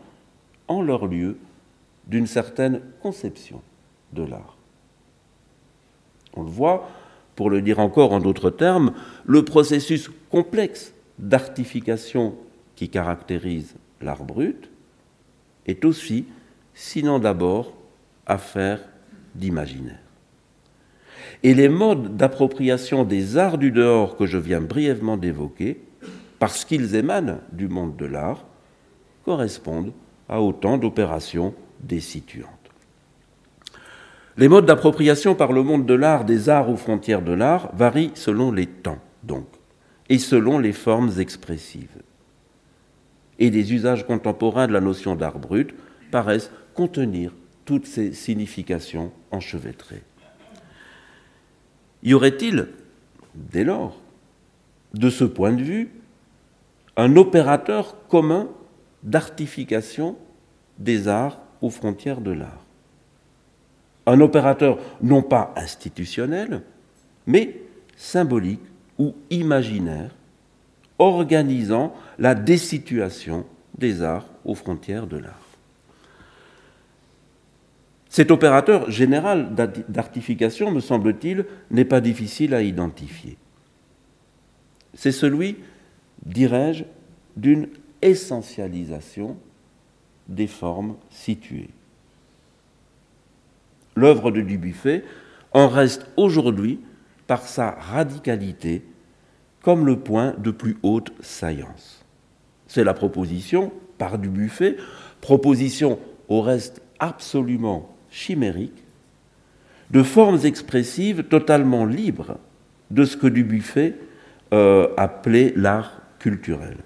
Speaker 2: en leur lieu, d'une certaine conception de l'art. On le voit, pour le dire encore en d'autres termes, le processus complexe d'artification qui caractérise l'art brut est aussi, sinon d'abord, affaire d'imaginaire. Et les modes d'appropriation des arts du dehors que je viens brièvement d'évoquer, parce qu'ils émanent du monde de l'art, correspondent à autant d'opérations dessituantes. Les modes d'appropriation par le monde de l'art des arts aux frontières de l'art varient selon les temps, donc, et selon les formes expressives. Et les usages contemporains de la notion d'art brut paraissent contenir toutes ces significations enchevêtrées. Y aurait-il, dès lors, de ce point de vue, un opérateur commun d'artification des arts aux frontières de l'art? Un opérateur non pas institutionnel, mais symbolique ou imaginaire, organisant la désituation des arts aux frontières de l'art. Cet opérateur général d'artification, me semble-t-il, n'est pas difficile à identifier. C'est celui, dirais-je, d'une essentialisation des formes situées l'œuvre de Dubuffet en reste aujourd'hui, par sa radicalité, comme le point de plus haute saillance. C'est la proposition, par Dubuffet, proposition au reste absolument chimérique, de formes expressives totalement libres de ce que Dubuffet euh, appelait l'art culturel.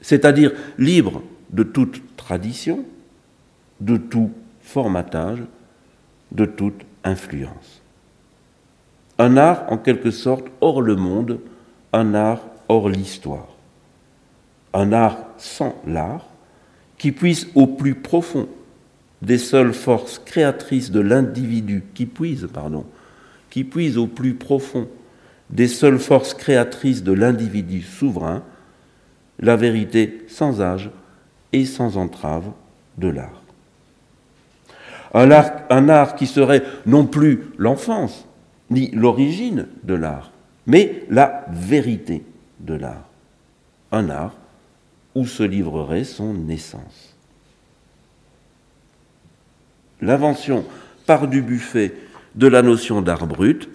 Speaker 2: C'est-à-dire libre de toute tradition, de tout formatage, de toute influence. Un art en quelque sorte hors le monde, un art hors l'histoire. Un art sans l'art, qui puisse au plus profond des seules forces créatrices de l'individu, qui puise, pardon, qui puise au plus profond des seules forces créatrices de l'individu souverain, la vérité sans âge et sans entrave de l'art un art, qui serait non plus l'enfance, ni l'origine de l'art, mais la vérité de l'art. Un art où se livrerait son naissance. L'invention par du buffet de la notion d'art brut,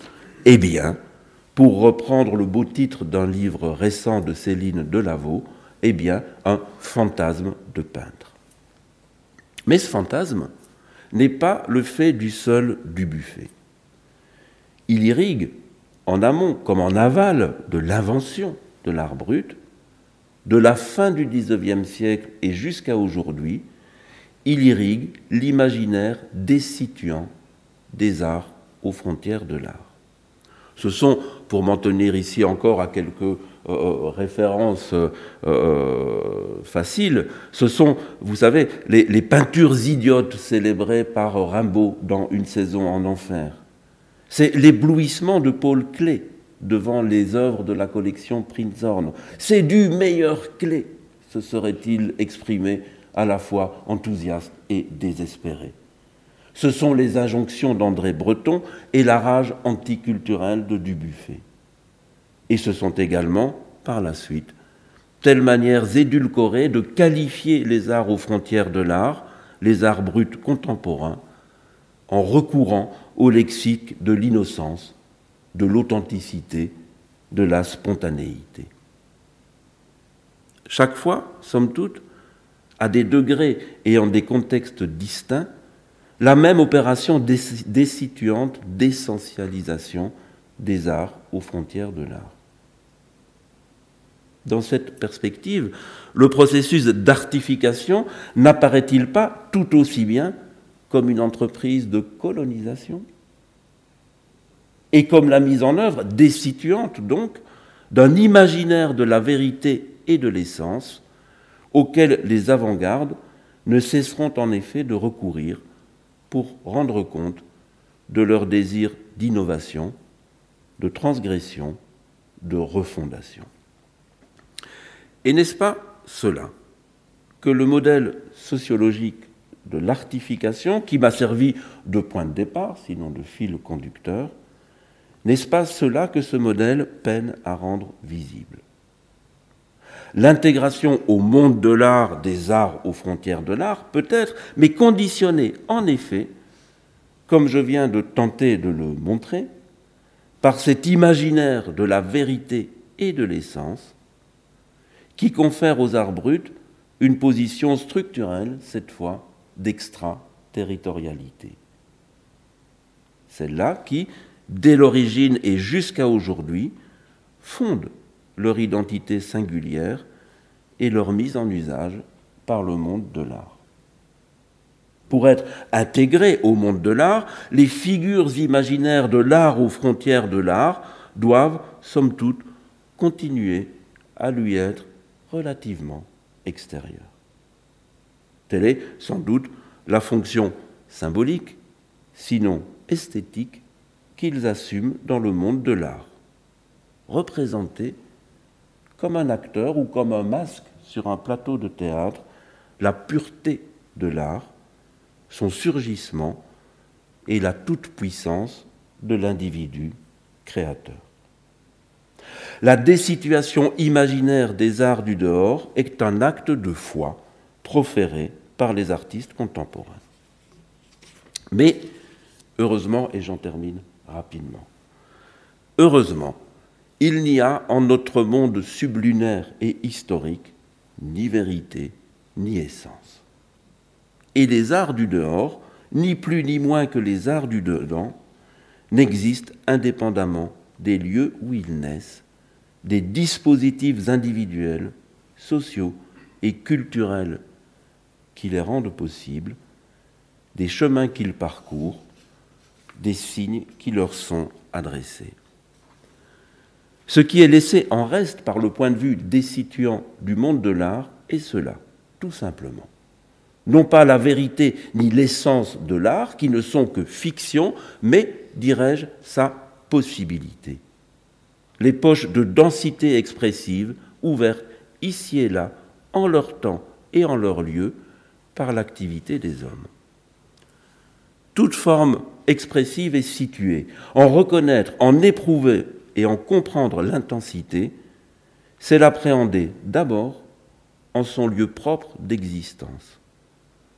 Speaker 2: eh bien, pour reprendre le beau titre d'un livre récent de Céline Delaveau, eh bien, un fantasme de peintre. Mais ce fantasme, n'est pas le fait du seul du buffet. Il irrigue en amont comme en aval de l'invention de l'art brut, de la fin du XIXe siècle et jusqu'à aujourd'hui, il irrigue l'imaginaire destituant des arts aux frontières de l'art. Ce sont, pour m'en tenir ici encore à quelques euh, euh, références euh, faciles, ce sont, vous savez, les, peintures idiotes célébrées par Rimbaud dans Une saison en enfer. C'est l'éblouissement de Paul Klee devant les œuvres de la collection Prinzhorn. C'est du meilleur Klee, se serait-il exprimé à la fois enthousiaste et désespéré. Ce sont les injonctions d'André Breton et la rage anticulturelle de Dubuffet et ce sont également, par la suite, telles manières édulcorées de qualifier les arts aux frontières de l'art, les arts bruts contemporains, en recourant au lexique de l'innocence, de l'authenticité, de la spontanéité. Chaque fois, somme toute, à des degrés et en des contextes distincts, la même opération désituante d'essentialisation des arts aux frontières de l'art. Dans cette perspective, le processus d'artification n'apparaît-il pas tout aussi bien comme une entreprise de colonisation et comme la mise en œuvre désituante donc d'un imaginaire de la vérité et de l'essence auquel les avant-gardes ne cesseront en effet de recourir pour rendre compte de leur désir d'innovation, de transgression, de refondation. Et n'est-ce pas cela que le modèle sociologique de l'artification, qui m'a servi de point de départ, sinon de fil conducteur, n'est-ce pas cela que ce modèle peine à rendre visible? L'intégration au monde de l'art des arts aux frontières de l'art peut être, mais conditionnée en effet, comme je viens de tenter de le montrer, par cet imaginaire de la vérité et de l'essence qui confère aux arts bruts une position structurelle, cette fois, d'extraterritorialité. celles-là qui, dès l'origine et jusqu'à aujourd'hui, fondent leur identité singulière et leur mise en usage par le monde de l'art. Pour être intégrées au monde de l'art, les figures imaginaires de l'art aux frontières de l'art doivent, somme toute, continuer à lui être relativement extérieures. Telle est sans doute la fonction symbolique, sinon esthétique, qu'ils assument dans le monde de l'art. Représenter comme un acteur ou comme un masque sur un plateau de théâtre la pureté de l'art, son surgissement et la toute-puissance de l'individu créateur. La désituation imaginaire des arts du dehors est un acte de foi proféré par les artistes contemporains. Mais, heureusement, et j'en termine rapidement, heureusement, il n'y a en notre monde sublunaire et historique ni vérité ni essence. Et les arts du dehors, ni plus ni moins que les arts du dedans, n'existent indépendamment des lieux où ils naissent, des dispositifs individuels, sociaux et culturels qui les rendent possibles, des chemins qu'ils parcourent, des signes qui leur sont adressés. Ce qui est laissé en reste par le point de vue des situants du monde de l'art est cela, tout simplement. Non pas la vérité ni l'essence de l'art, qui ne sont que fiction, mais, dirais-je, sa possibilité. Les poches de densité expressive ouvertes ici et là, en leur temps et en leur lieu, par l'activité des hommes. Toute forme expressive est située. En reconnaître, en éprouver et en comprendre l'intensité, c'est l'appréhender d'abord en son lieu propre d'existence.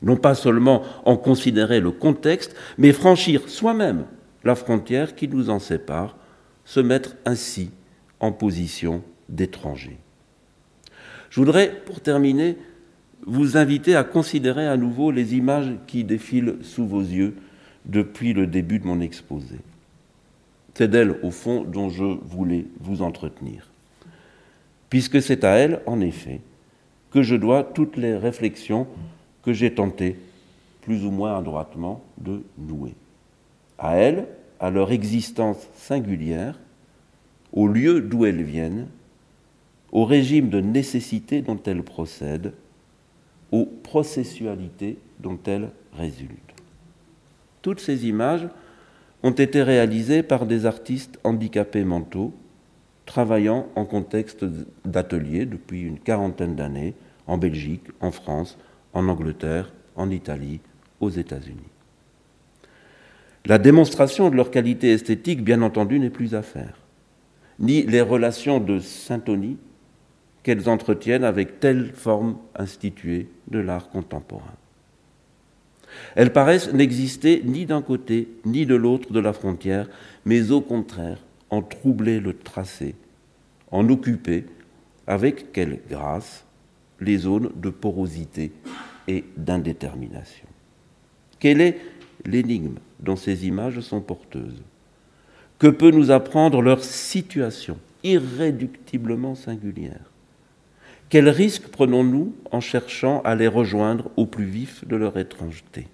Speaker 2: Non pas seulement en considérer le contexte, mais franchir soi-même la frontière qui nous en sépare, se mettre ainsi en position d'étranger. Je voudrais, pour terminer, vous inviter à considérer à nouveau les images qui défilent sous vos yeux depuis le début de mon exposé. C'est d'elles, au fond, dont je voulais vous entretenir. Puisque c'est à elles, en effet, que je dois toutes les réflexions que j'ai tenté, plus ou moins adroitement, de nouer. À elles, à leur existence singulière, au lieu d'où elles viennent, au régime de nécessité dont elles procèdent, aux processualités dont elles résultent. Toutes ces images ont été réalisées par des artistes handicapés mentaux, travaillant en contexte d'atelier depuis une quarantaine d'années en Belgique, en France, en Angleterre, en Italie, aux États-Unis. La démonstration de leur qualité esthétique, bien entendu, n'est plus à faire, ni les relations de syntonie qu'elles entretiennent avec telle forme instituée de l'art contemporain. Elles paraissent n'exister ni d'un côté ni de l'autre de la frontière, mais au contraire en troubler le tracé, en occuper, avec quelle grâce, les zones de porosité et d'indétermination. Quelle est l'énigme dont ces images sont porteuses. Que peut nous apprendre leur situation irréductiblement singulière? Quel risque prenons-nous en cherchant à les rejoindre au plus vif de leur étrangeté?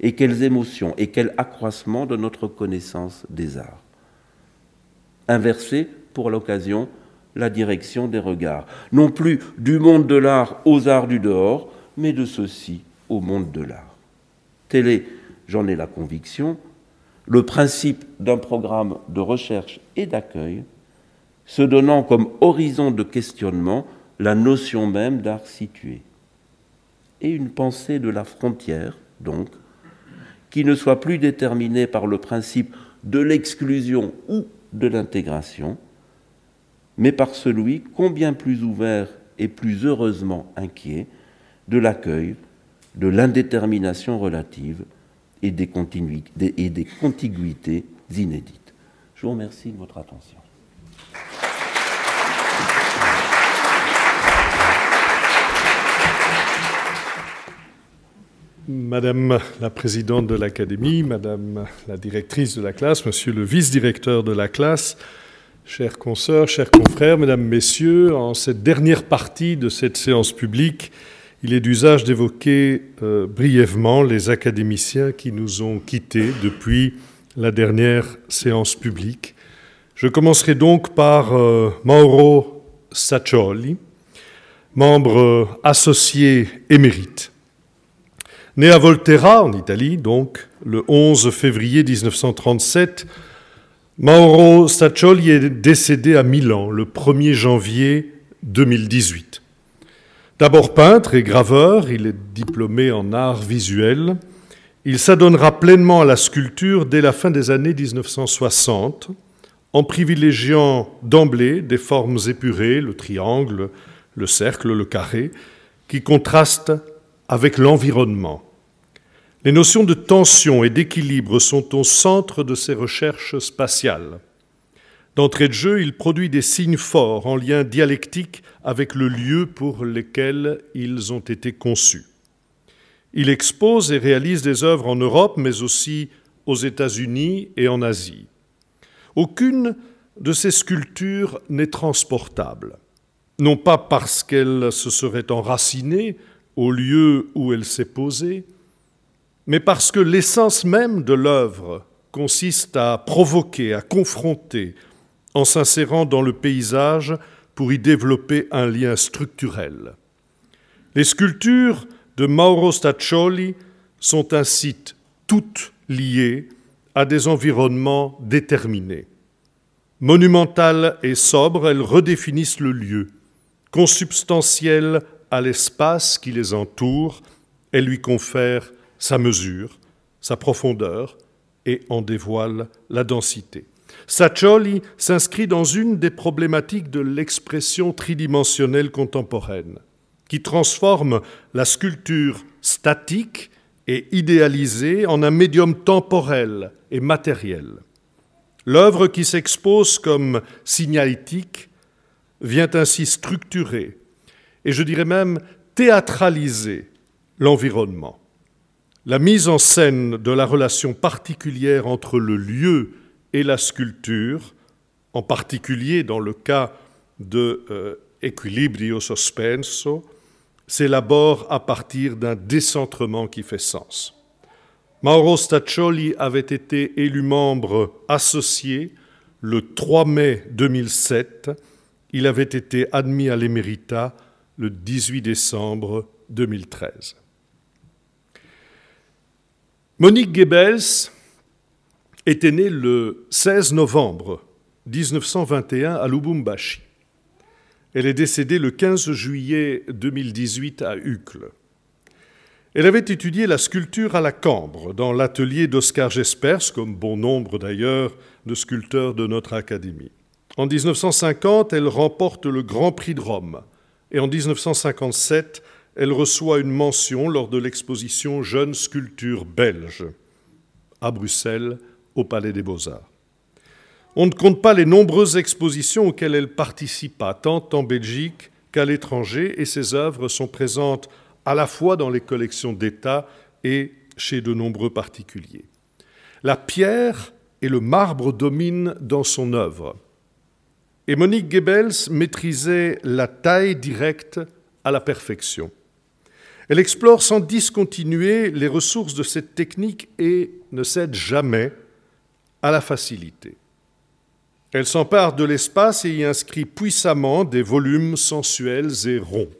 Speaker 2: Et quelles émotions et quel accroissement de notre connaissance des arts? Inverser, pour l'occasion, la direction des regards, non plus du monde de l'art aux arts du dehors, mais de ceux-ci au monde de l'art. Tel est, j'en ai la conviction, le principe d'un programme de recherche et d'accueil, se donnant comme horizon de questionnement la notion même d'art situé. Et une pensée de la frontière, donc, qui ne soit plus déterminée par le principe de l'exclusion ou de l'intégration, mais par celui combien plus ouvert et plus heureusement inquiet de l'accueil, de l'indétermination relative et des, et des contiguïtés inédites. Je vous remercie de votre attention.
Speaker 3: Madame la présidente de l'Académie, Madame la directrice de la classe, Monsieur le vice-directeur de la classe, chers consoeurs, chers confrères, Mesdames, Messieurs, en cette dernière partie de cette séance publique, il est d'usage d'évoquer euh, brièvement les académiciens qui nous ont quittés depuis la dernière séance publique. Je commencerai donc par euh, Mauro Saccioli, membre euh, associé émérite. Né à Volterra, en Italie, donc, le 11 février 1937, Mauro Saccioli est décédé à Milan le 1er janvier 2018. D'abord peintre et graveur, il est diplômé en art visuel. Il s'adonnera pleinement à la sculpture dès la fin des années 1960, en privilégiant d'emblée des formes épurées, le triangle, le cercle, le carré, qui contrastent avec l'environnement. Les notions de tension et d'équilibre sont au centre de ses recherches spatiales. D'entrée de jeu, il produit des signes forts en lien dialectique avec le lieu pour lequel ils ont été conçus. Il expose et réalise des œuvres en Europe, mais aussi aux États-Unis et en Asie. Aucune de ces sculptures n'est transportable, non pas parce qu'elle se serait enracinée au lieu où elle s'est posée, mais parce que l'essence même de l'œuvre consiste à provoquer, à confronter, en s'insérant dans le paysage pour y développer un lien structurel. Les sculptures de Mauro Staccioli sont ainsi toutes liées à des environnements déterminés. Monumentales et sobres, elles redéfinissent le lieu. Consubstantielles à l'espace qui les entoure, elles lui confèrent sa mesure, sa profondeur et en dévoilent la densité. Saccioli s'inscrit dans une des problématiques de l'expression tridimensionnelle contemporaine, qui transforme la sculpture statique et idéalisée en un médium temporel et matériel. L'œuvre qui s'expose comme signalétique vient ainsi structurer, et je dirais même théâtraliser l'environnement. La mise en scène de la relation particulière entre le lieu et la sculpture, en particulier dans le cas de euh, Equilibrio Sospenso, s'élabore à partir d'un décentrement qui fait sens. Mauro Staccioli avait été élu membre associé le 3 mai 2007. Il avait été admis à l'émérita le 18 décembre 2013. Monique Goebbels était née le 16 novembre 1921 à Lubumbashi. Elle est décédée le 15 juillet 2018 à Uccle. Elle avait étudié la sculpture à la cambre dans l'atelier d'Oscar Jespers, comme bon nombre d'ailleurs de sculpteurs de notre académie. En 1950, elle remporte le Grand Prix de Rome et en 1957, elle reçoit une mention lors de l'exposition Jeunes sculptures belges à Bruxelles, au Palais des Beaux-Arts. On ne compte pas les nombreuses expositions auxquelles elle participa, tant en Belgique qu'à l'étranger, et ses œuvres sont présentes à la fois dans les collections d'État et chez de nombreux particuliers. La pierre et le marbre dominent dans son œuvre. Et Monique Goebbels maîtrisait la taille directe à la perfection. Elle explore sans discontinuer les ressources de cette technique et ne cède jamais à la facilité. Elle s'empare de l'espace et y inscrit puissamment des volumes sensuels et ronds.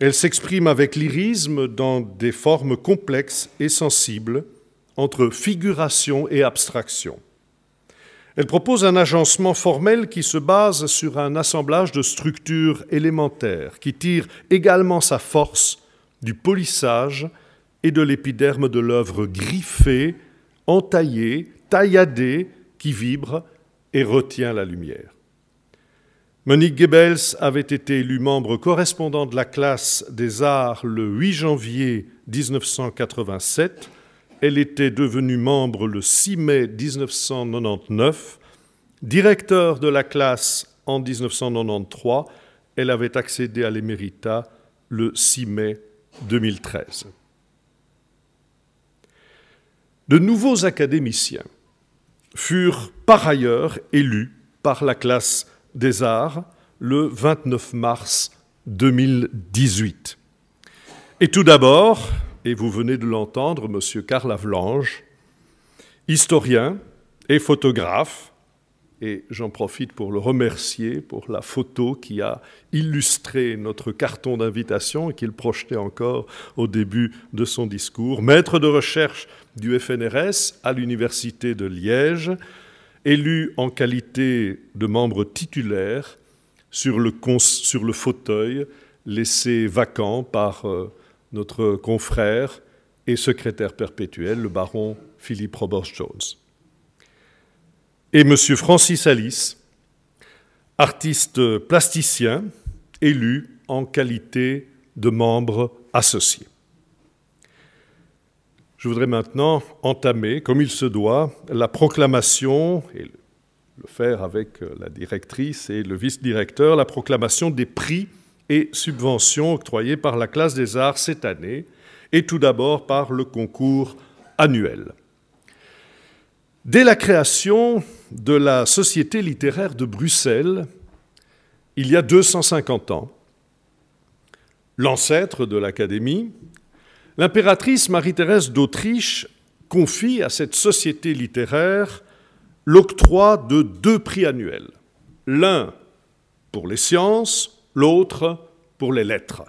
Speaker 3: Elle s'exprime avec lyrisme dans des formes complexes et sensibles entre figuration et abstraction. Elle propose un agencement formel qui se base sur un assemblage de structures élémentaires qui tire également sa force du polissage et de l'épiderme de l'œuvre griffée, entaillée, tailladée, qui vibre et retient la lumière. Monique Goebbels avait été élue membre correspondant de la classe des arts le 8 janvier 1987. Elle était devenue membre le 6 mai 1999, directeur de la classe en 1993. Elle avait accédé à l'émérita le 6 mai 2013. De nouveaux académiciens furent par ailleurs élus par la classe des arts le 29 mars 2018. Et tout d'abord, et vous venez de l'entendre, Monsieur Karl Avlange, historien et photographe, et j'en profite pour le remercier pour la photo qui a illustré notre carton d'invitation et qu'il projetait encore au début de son discours, maître de recherche du FNRS à l'Université de Liège, élu en qualité de membre titulaire sur le, fauteuil laissé vacant par euh, notre confrère et secrétaire perpétuel, le baron Philippe Roberts-Jones. Et M. Francis Alice, artiste plasticien, élu en qualité de membre associé. Je voudrais maintenant entamer, comme il se doit, la proclamation, et le faire avec la directrice et le vice-directeur, la proclamation des prix et subventions octroyées par la classe des arts cette année, et tout d'abord par le concours annuel. Dès la création de la Société littéraire de Bruxelles, il y a 250 ans, l'ancêtre de l'Académie, l'impératrice Marie-Thérèse d'Autriche confie à cette société littéraire l'octroi de deux prix annuels, l'un pour les sciences, l'autre pour les lettres.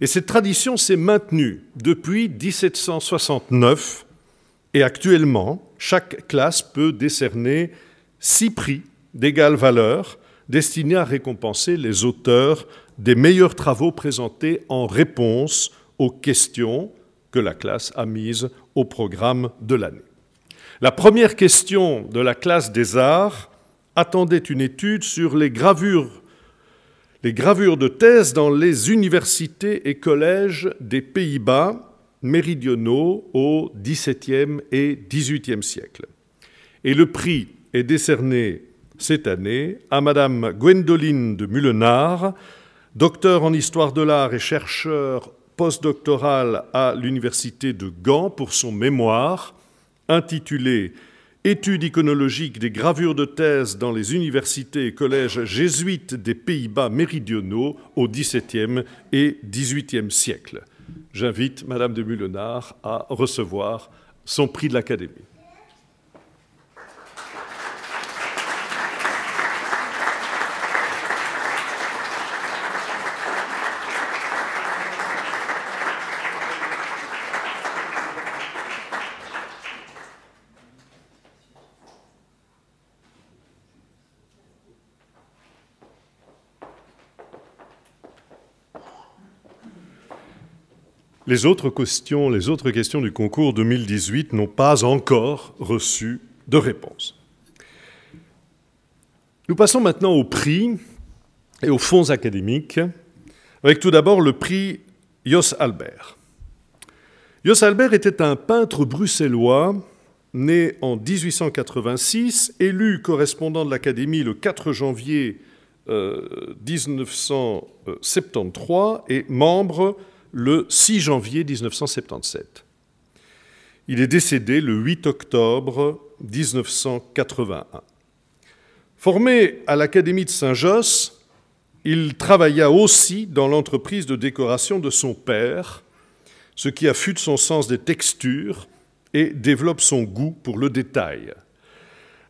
Speaker 3: Et cette tradition s'est maintenue depuis 1769 et actuellement, chaque classe peut décerner six prix d'égale valeur destinés à récompenser les auteurs des meilleurs travaux présentés en réponse aux questions que la classe a mises au programme de l'année. La première question de la classe des arts attendait une étude sur les gravures les gravures de thèse dans les universités et collèges des Pays-Bas méridionaux au XVIIe et XVIIIe siècle. Et le prix est décerné cette année à Madame Gwendoline de Mulenard, docteur en histoire de l'art et chercheur postdoctoral à l'université de Gand pour son mémoire intitulé Étude iconologique des gravures de thèse dans les universités et collèges jésuites des Pays-Bas méridionaux au XVIIe et XVIIIe siècle. J'invite Madame de Mulenard à recevoir son prix de l'Académie. Les autres questions, du concours 2018 n'ont pas encore reçu de réponse. Nous passons maintenant aux prix et aux fonds académiques, avec tout d'abord le prix Jos Albert. Jos Albert était un peintre bruxellois né en 1886, élu correspondant de l'Académie le 4 janvier 1973 euh, et membre le 6 janvier 1977. Il est décédé le 8 octobre 1981. Formé à l'Académie de Saint-Josse, il travailla aussi dans l'entreprise de décoration de son père, ce qui affûte son sens des textures et développe son goût pour le détail.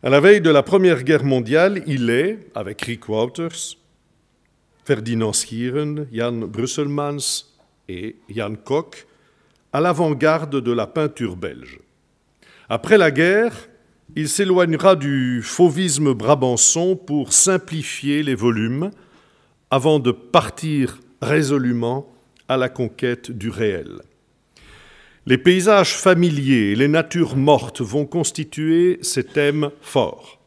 Speaker 3: À la veille de la Première Guerre mondiale, il est, avec Rick Wouters, Ferdinand Schieren, Jan Brusselmans, et Jan Koch à l'avant-garde de la peinture belge. Après la guerre, il s'éloignera du fauvisme brabançon pour simplifier les volumes avant de partir résolument à la conquête du réel. Les paysages familiers et les natures mortes vont constituer ces thèmes forts.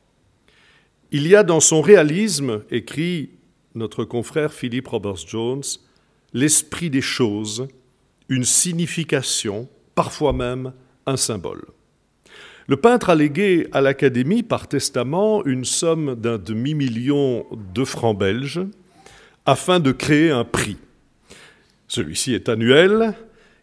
Speaker 3: Il y a dans son réalisme, écrit notre confrère Philippe Roberts-Jones, l'esprit des choses, une signification, parfois même un symbole. Le peintre a légué à l'Académie par testament une somme d'un demi-million de francs belges afin de créer un prix. Celui-ci est annuel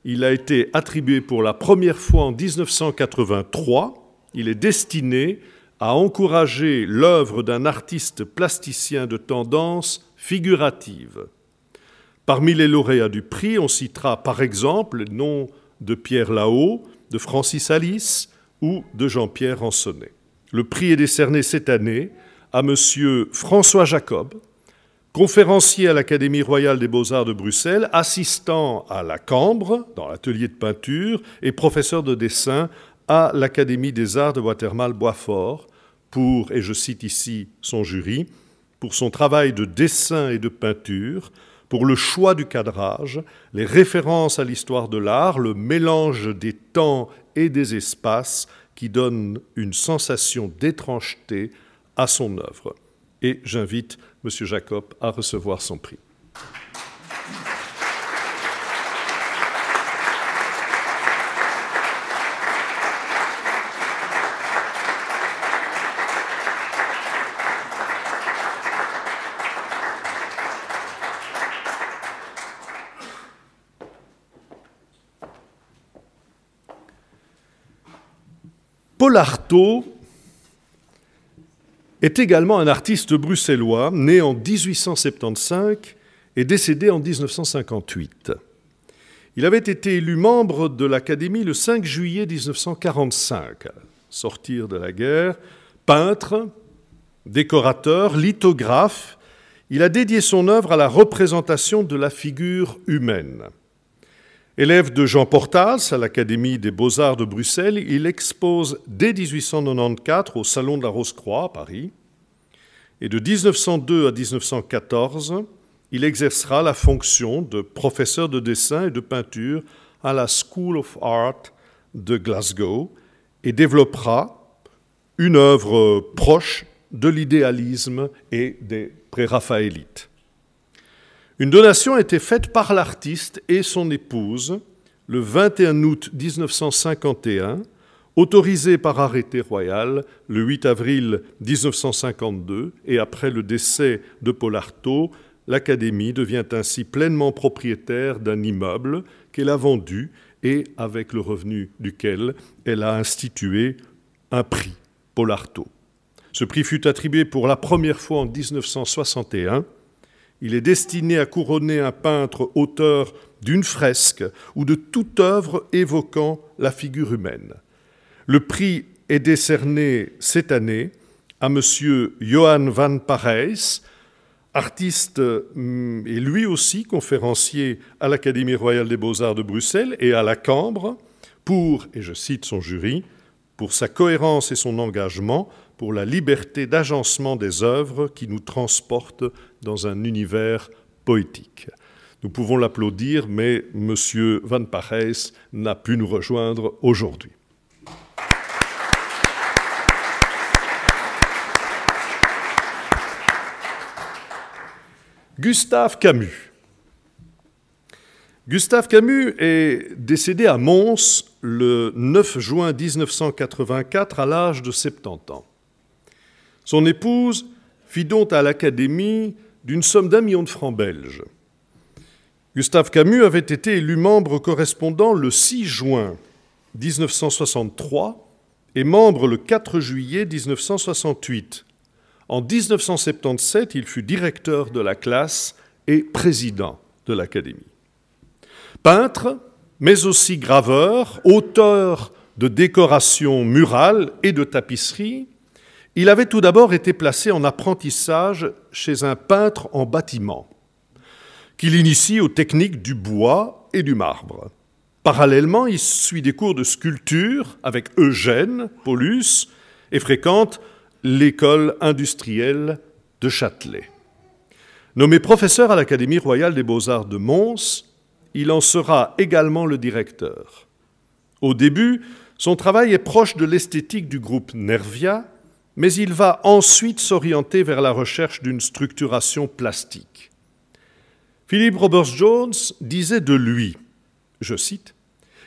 Speaker 3: Il a été attribué pour la première fois en 1983. Il est destiné à encourager l'œuvre d'un artiste plasticien de tendance figurative. Parmi les lauréats du prix, on citera par exemple le nom de Pierre Lahaut, de Francis Alice ou de Jean-Pierre Ransonnet. Le prix est décerné cette année à M. François Jacob, conférencier à l'Académie royale des beaux-arts de Bruxelles, assistant à la Cambre, dans l'atelier de peinture, et professeur de dessin à l'Académie des arts de Watermal-Boisfort, pour, et je cite ici son jury, pour son travail de dessin et de peinture, pour le choix du cadrage, les références à l'histoire de l'art, le mélange des temps et des espaces qui donne une sensation d'étrangeté à son œuvre. Et j'invite M. Jacob à recevoir son prix. Paul Artaud est également un artiste bruxellois, né en 1875 et décédé en 1958. Il avait été élu membre de l'Académie le 5 juillet 1945, sortir de la guerre, peintre, décorateur, lithographe. Il a dédié son œuvre à la représentation de la figure humaine. Élève de Jean Portas à l'Académie des beaux-arts de Bruxelles, il expose dès 1894 au Salon de la Rose-Croix à Paris. Et de 1902 à 1914, il exercera la fonction de professeur de dessin et de peinture à la School of Art de Glasgow et développera une œuvre proche de l'idéalisme et des préraphaélites. Une donation a été faite par l'artiste et son épouse le 21 août 1951, autorisée par arrêté royal le 8 avril 1952, et après le décès de Paul Artaud, l'Académie devient ainsi pleinement propriétaire d'un immeuble qu'elle a vendu et avec le revenu duquel elle a institué un prix, Paul Artaud. Ce prix fut attribué pour la première fois en 1961 il est destiné à couronner un peintre auteur d'une fresque ou de toute œuvre évoquant la figure humaine. Le prix est décerné cette année à M. Johan van Parijs, artiste hum, et lui aussi conférencier à l'Académie royale des beaux-arts de Bruxelles et à la Cambre, pour, et je cite son jury, pour sa cohérence et son engagement pour la liberté d'agencement des œuvres qui nous transportent dans un univers poétique. Nous pouvons l'applaudir, mais M. Van Parijs n'a pu nous rejoindre aujourd'hui. Gustave Camus. Gustave Camus est décédé à Mons le 9 juin 1984 à l'âge de 70 ans. Son épouse fit don à l'Académie d'une somme d'un million de francs belges. Gustave Camus avait été élu membre correspondant le 6 juin 1963 et membre le 4 juillet 1968. En 1977, il fut directeur de la classe et président de l'Académie. Peintre, mais aussi graveur, auteur de décorations murales et de tapisseries, il avait tout d'abord été placé en apprentissage chez un peintre en bâtiment, qui l'initie aux techniques du bois et du marbre. Parallèlement, il suit des cours de sculpture avec Eugène Paulus et fréquente l'école industrielle de Châtelet. Nommé professeur à l'Académie royale des beaux-arts de Mons, il en sera également le directeur. Au début, son travail est proche de l'esthétique du groupe Nervia, mais il va ensuite s'orienter vers la recherche d'une structuration plastique. Philip Roberts-Jones disait de lui, je cite,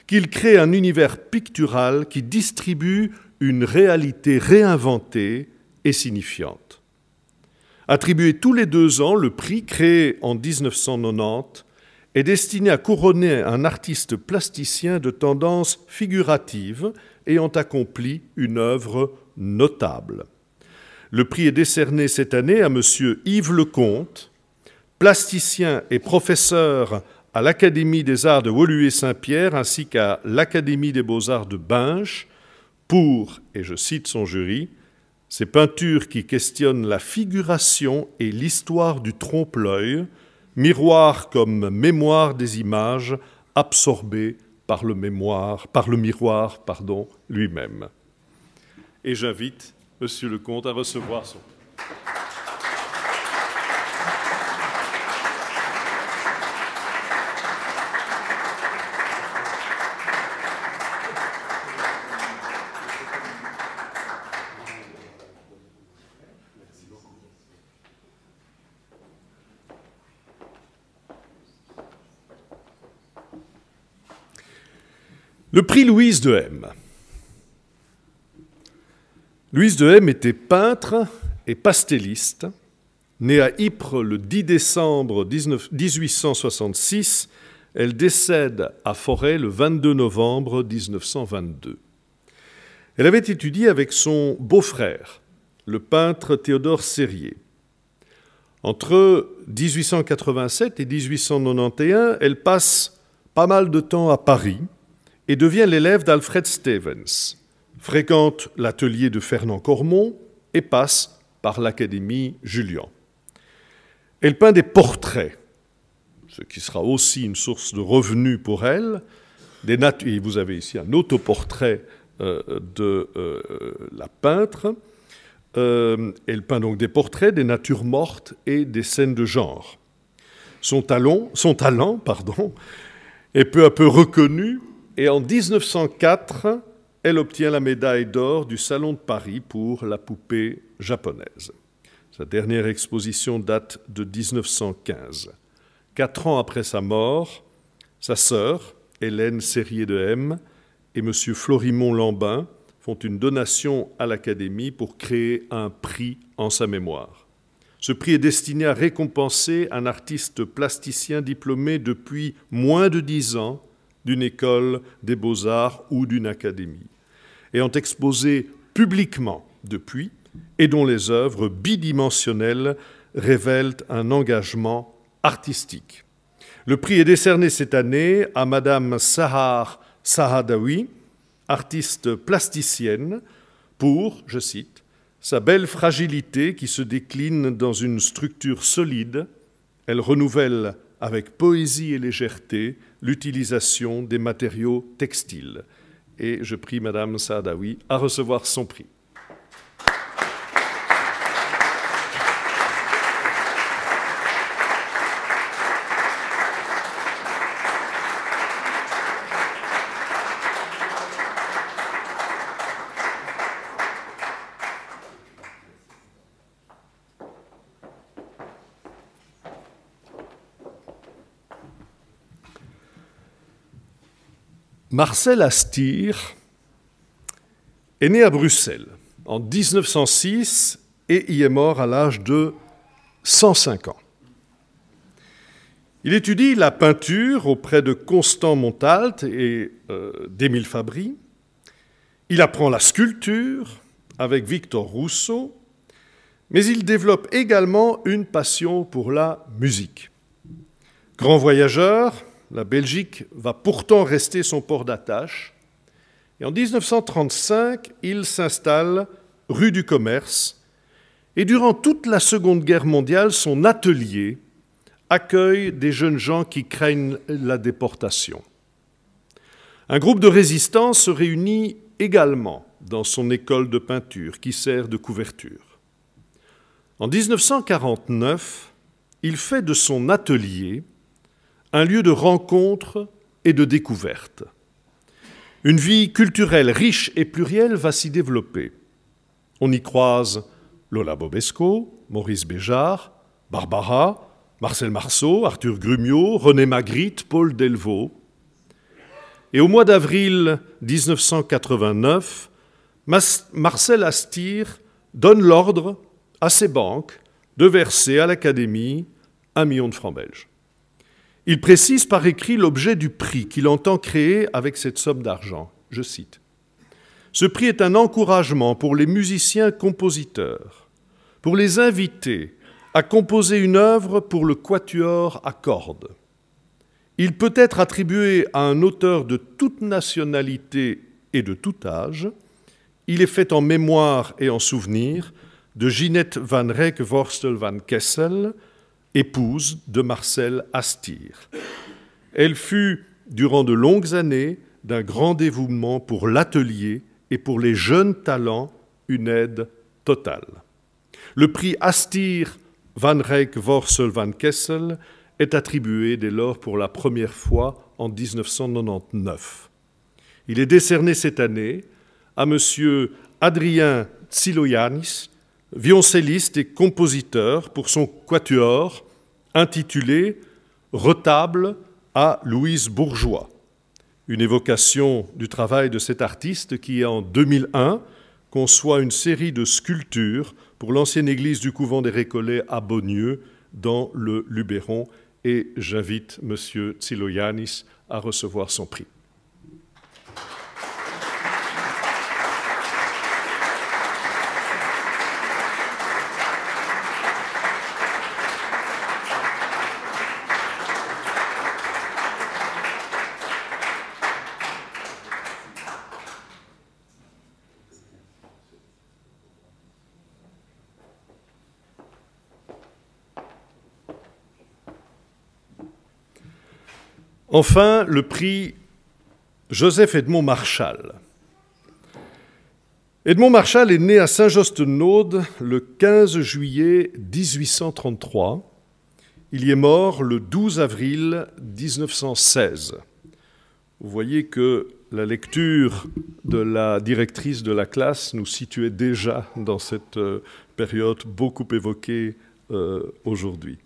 Speaker 3: qu'il crée un univers pictural qui distribue une réalité réinventée et signifiante. Attribué tous les deux ans, le prix créé en 1990 est destiné à couronner un artiste plasticien de tendance figurative ayant accompli une œuvre notable. Le prix est décerné cette année à M. Yves Lecomte, plasticien et professeur à l'Académie des arts de Woluwe-Saint-Pierre ainsi qu'à l'Académie des beaux-arts de Binche pour, et je cite son jury, ces peintures qui questionnent la figuration et l'histoire du trompe-l'œil, miroir comme mémoire des images absorbées par le mémoire, par le miroir, lui-même. Et j'invite Monsieur le Comte à recevoir son. Le prix Louise de M. Louise de M était peintre et pastelliste. Née à Ypres le 10 décembre 1866, elle décède à Forêt le 22 novembre 1922. Elle avait étudié avec son beau-frère, le peintre Théodore Serrier. Entre 1887 et 1891, elle passe pas mal de temps à Paris et devient l'élève d'Alfred Stevens, fréquente l'atelier de Fernand Cormon et passe par l'Académie Julian. Elle peint des portraits, ce qui sera aussi une source de revenus pour elle. Des et vous avez ici un autoportrait euh, de euh, la peintre. Euh, elle peint donc des portraits, des natures mortes et des scènes de genre. Son, talent est peu à peu reconnu et en 1904, elle obtient la médaille d'or du Salon de Paris pour la poupée japonaise. Sa dernière exposition date de 1915. Quatre ans après sa mort, sa sœur, Hélène Serrier de M, et M. Florimond Lambin font une donation à l'Académie pour créer un prix en sa mémoire. Ce prix est destiné à récompenser un artiste plasticien diplômé depuis moins de dix ans d'une école des beaux-arts ou d'une académie, ayant exposé publiquement depuis et dont les œuvres bidimensionnelles révèlent un engagement artistique. Le prix est décerné cette année à Madame Sahar Sahadawi, artiste plasticienne, pour, je cite, sa belle fragilité qui se décline dans une structure solide. Elle renouvelle avec poésie et légèreté l'utilisation des matériaux textiles. Et je prie Madame Saadawi à recevoir son prix. Marcel Astir est né à Bruxelles en 1906 et y est mort à l'âge de 105 ans. Il étudie la peinture auprès de Constant Montalt et euh, d'Émile Fabry. Il apprend la sculpture avec Victor Rousseau, mais il développe également une passion pour la musique. Grand voyageur, la Belgique va pourtant rester son port d'attache. Et en 1935, il s'installe rue du Commerce. Et durant toute la Seconde Guerre mondiale, son atelier accueille des jeunes gens qui craignent la déportation. Un groupe de résistants se réunit également dans son école de peinture qui sert de couverture. En 1949, il fait de son atelier un lieu de rencontre et de découverte. Une vie culturelle riche et plurielle va s'y développer. On y croise Lola Bobesco, Maurice Béjart, Barbara, Marcel Marceau, Arthur Grumiaux, René Magritte, Paul Delvaux. Et au mois d'avril 1989, Marcel Astir donne l'ordre à ses banques de verser à l'Académie un million de francs belges. Il précise par écrit l'objet du prix qu'il entend créer avec cette somme d'argent. Je cite. Ce prix est un encouragement pour les musiciens-compositeurs, pour les inviter à composer une œuvre pour le quatuor à cordes. Il peut être attribué à un auteur de toute nationalité et de tout âge. Il est fait en mémoire et en souvenir de Ginette van Reyck Worstel van Kessel, épouse de Marcel Astier. Elle fut, durant de longues années, d'un grand dévouement pour l'atelier et pour les jeunes talents, une aide totale. Le prix Astier van Reyck Worsel van Kessel est attribué dès lors pour la première fois en 1999. Il est décerné cette année à M. Adrien Tsiloyanis, violoncelliste et compositeur pour son quatuor intitulé Retable à Louise Bourgeois, une évocation du travail de cet artiste qui, en 2001, conçoit une série de sculptures pour l'ancienne église du couvent des Récollets à Beaunieu, dans le Luberon, et j'invite M. Tsiloyanis à recevoir son prix. Enfin, le prix Joseph Edmond Marshall. Edmond Marshall est né à Saint-Jost-de-Naude le 15 juillet 1833. Il y est mort le 12 avril 1916. Vous voyez que la lecture de la directrice de la classe nous situait déjà dans cette euh, période beaucoup évoquée euh, aujourd'hui.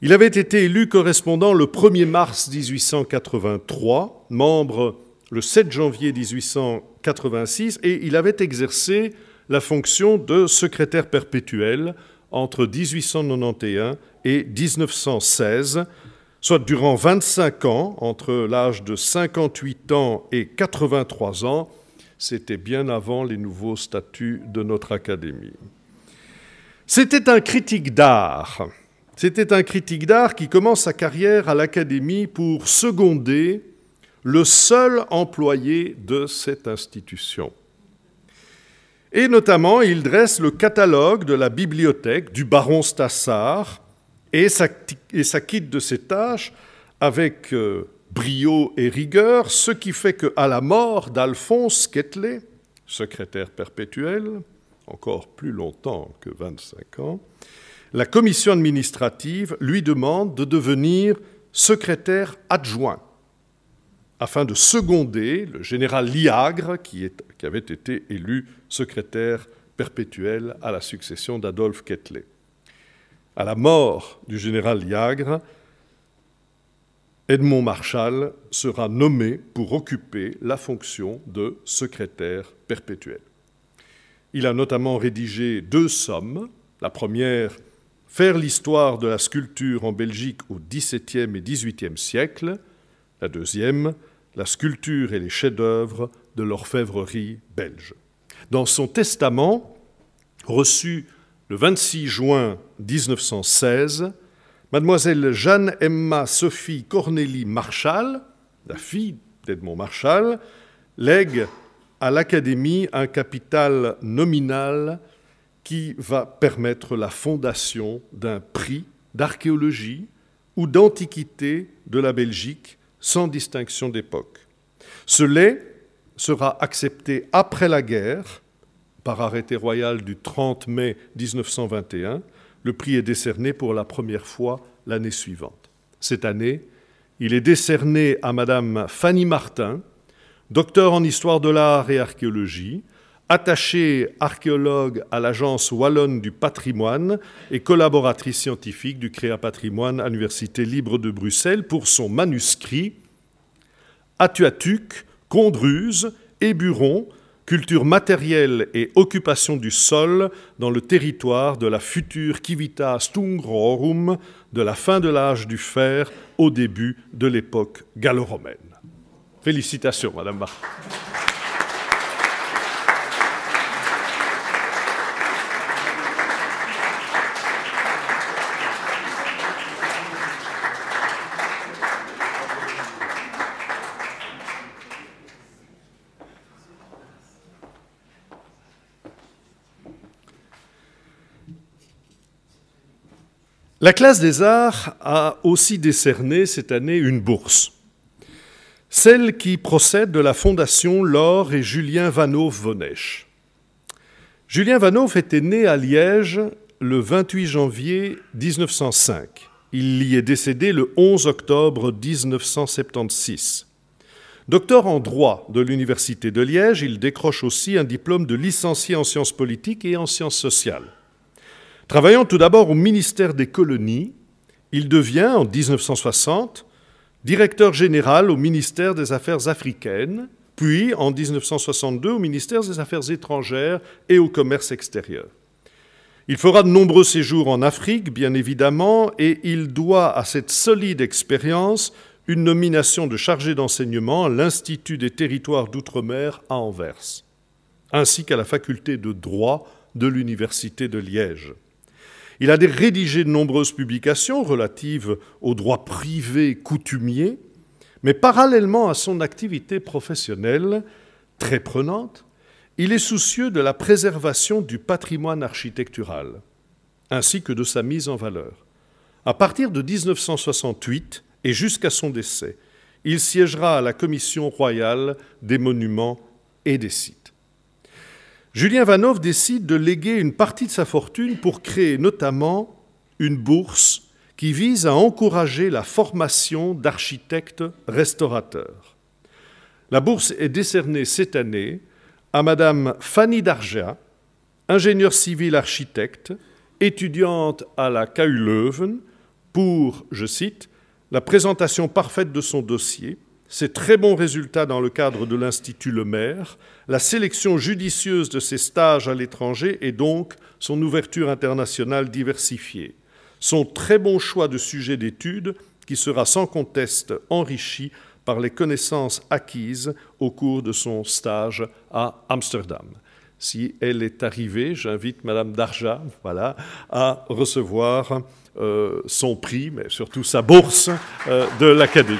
Speaker 3: Il avait été élu correspondant le 1er mars 1883, membre le 7 janvier 1886, et il avait exercé la fonction de secrétaire perpétuel entre 1891 et 1916, soit durant 25 ans, entre l'âge de 58 ans et 83 ans. C'était bien avant les nouveaux statuts de notre Académie. C'était un critique d'art c'était un critique d'art qui commence sa carrière à l'Académie pour seconder le seul employé de cette institution. Et notamment, il dresse le catalogue de la bibliothèque du baron Stassard et s'acquitte de ses tâches avec euh, brio et rigueur, ce qui fait qu'à la mort d'Alphonse Quetelet, secrétaire perpétuel, encore plus longtemps que 25 ans, la commission administrative lui demande de devenir secrétaire adjoint afin de seconder le général Liagre, qui, avait été élu secrétaire perpétuel à la succession d'Adolphe Quetelet. À la mort du général Liagre, Edmond Marshall sera nommé pour occuper la fonction de secrétaire perpétuel. Il a notamment rédigé deux sommes. La première Faire l'histoire de la sculpture en Belgique au XVIIe et XVIIIe siècle. La deuxième, la sculpture et les chefs-d'œuvre de l'orfèvrerie belge. Dans son testament, reçu le 26 juin 1916, mademoiselle Jeanne Emma Sophie Cornélie Marshall, la fille d'Edmond Marshall, lègue à l'Académie un capital nominal qui va permettre la fondation d'un prix d'archéologie ou d'antiquité de la Belgique sans distinction d'époque. Ce lait sera accepté après la guerre par arrêté royal du 30 mai 1921. Le prix est décerné pour la première fois l'année suivante. Cette année, il est décerné à Madame Fanny Martin, docteur en histoire de l'art et archéologie, attachée archéologue à l'Agence wallonne du patrimoine et collaboratrice scientifique du Créa Patrimoine à l'Université libre de Bruxelles pour son manuscrit Atuatuc, Condruse, Éburon, culture matérielle et occupation du sol dans le territoire de la future Civitas Tungrorum de la fin de l'âge du fer au début de l'époque gallo-romaine. Félicitations, Madame Barth. La classe des arts a aussi décerné cette année une bourse, celle qui procède de la fondation Laure et Julien Vanov Vonech. Julien Vanov était né à Liège le 28 janvier 1905. Il y est décédé le 11 octobre 1976. Docteur en droit de l'Université de Liège, il décroche aussi un diplôme de licencié en sciences politiques et en sciences sociales. Travaillant tout d'abord au ministère des colonies, il devient, en 1960, directeur général au ministère des Affaires africaines, puis en 1962 au ministère des Affaires étrangères et au commerce extérieur. Il fera de nombreux séjours en Afrique, bien évidemment, et il doit à cette solide expérience une nomination de chargé d'enseignement à l'Institut des territoires d'outre-mer à Anvers, ainsi qu'à la faculté de droit de l'Université de Liège. Il a rédigé de nombreuses publications relatives aux droits privés coutumiers, mais parallèlement à son activité professionnelle très prenante, il est soucieux de la préservation du patrimoine architectural, ainsi que de sa mise en valeur. À partir de 1968 et jusqu'à son décès, il siégera à la Commission royale des monuments et des sites. Julien Vanov décide de léguer une partie de sa fortune pour créer notamment une bourse qui vise à encourager la formation d'architectes restaurateurs. La bourse est décernée cette année à Madame Fanny Darja, ingénieure civile architecte, étudiante à la KU Leuven, pour, je cite, la présentation parfaite de son dossier, ses très bons résultats dans le cadre de l'Institut Le Maire, la sélection judicieuse de ses stages à l'étranger et donc son ouverture internationale diversifiée. Son très bon choix de sujet d'étude qui sera sans conteste enrichi par les connaissances acquises au cours de son stage à Amsterdam. Si elle est arrivée, j'invite Madame Darja voilà, à recevoir euh, son prix, mais surtout sa bourse euh, de l'Académie.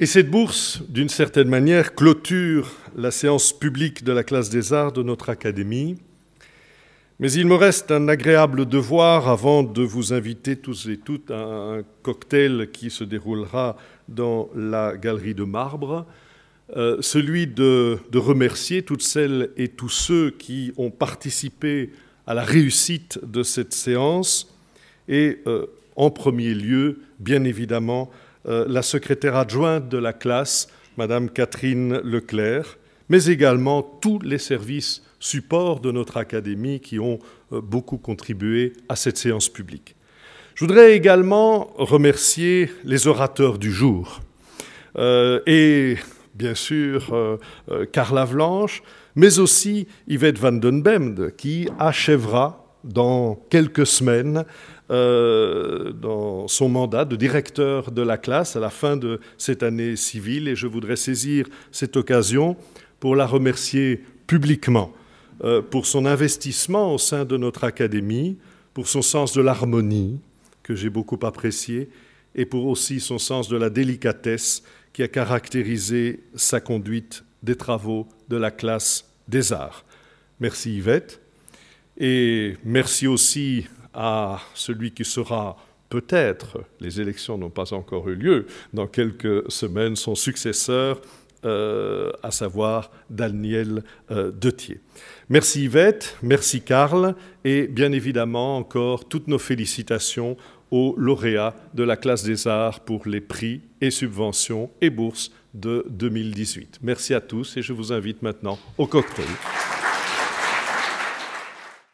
Speaker 3: Et cette bourse, d'une certaine manière, clôture la séance publique de la classe des arts de notre académie. Mais il me reste un agréable devoir avant de vous inviter tous et toutes à un cocktail qui se déroulera dans la galerie de marbre, euh, celui de, remercier toutes celles et tous ceux qui ont participé à la réussite de cette séance et euh, en premier lieu, bien évidemment, euh, la secrétaire adjointe de la classe, Madame Catherine Leclerc, mais également tous les services supports de notre académie qui ont euh, beaucoup contribué à cette séance publique. Je voudrais également remercier les orateurs du jour euh, et bien sûr Carla Vlanche, mais aussi Yvette van den Bemde qui achèvera dans quelques semaines euh, dans son mandat de directeur de la classe à la fin de cette année civile et je voudrais saisir cette occasion pour la remercier publiquement euh, pour son investissement au sein de notre académie, pour son sens de l'harmonie que j'ai beaucoup apprécié et pour aussi son sens de la délicatesse qui a caractérisé sa conduite des travaux de la classe des arts. Merci Yvette et merci aussi à celui qui sera peut-être, les élections n'ont pas encore eu lieu, dans quelques semaines, son successeur, euh, à savoir Daniel euh. Merci Yvette, merci Karl, et bien évidemment encore toutes nos félicitations aux lauréats de la classe des arts pour les prix et subventions et bourses de 2018. Merci à tous et je vous invite maintenant au cocktail.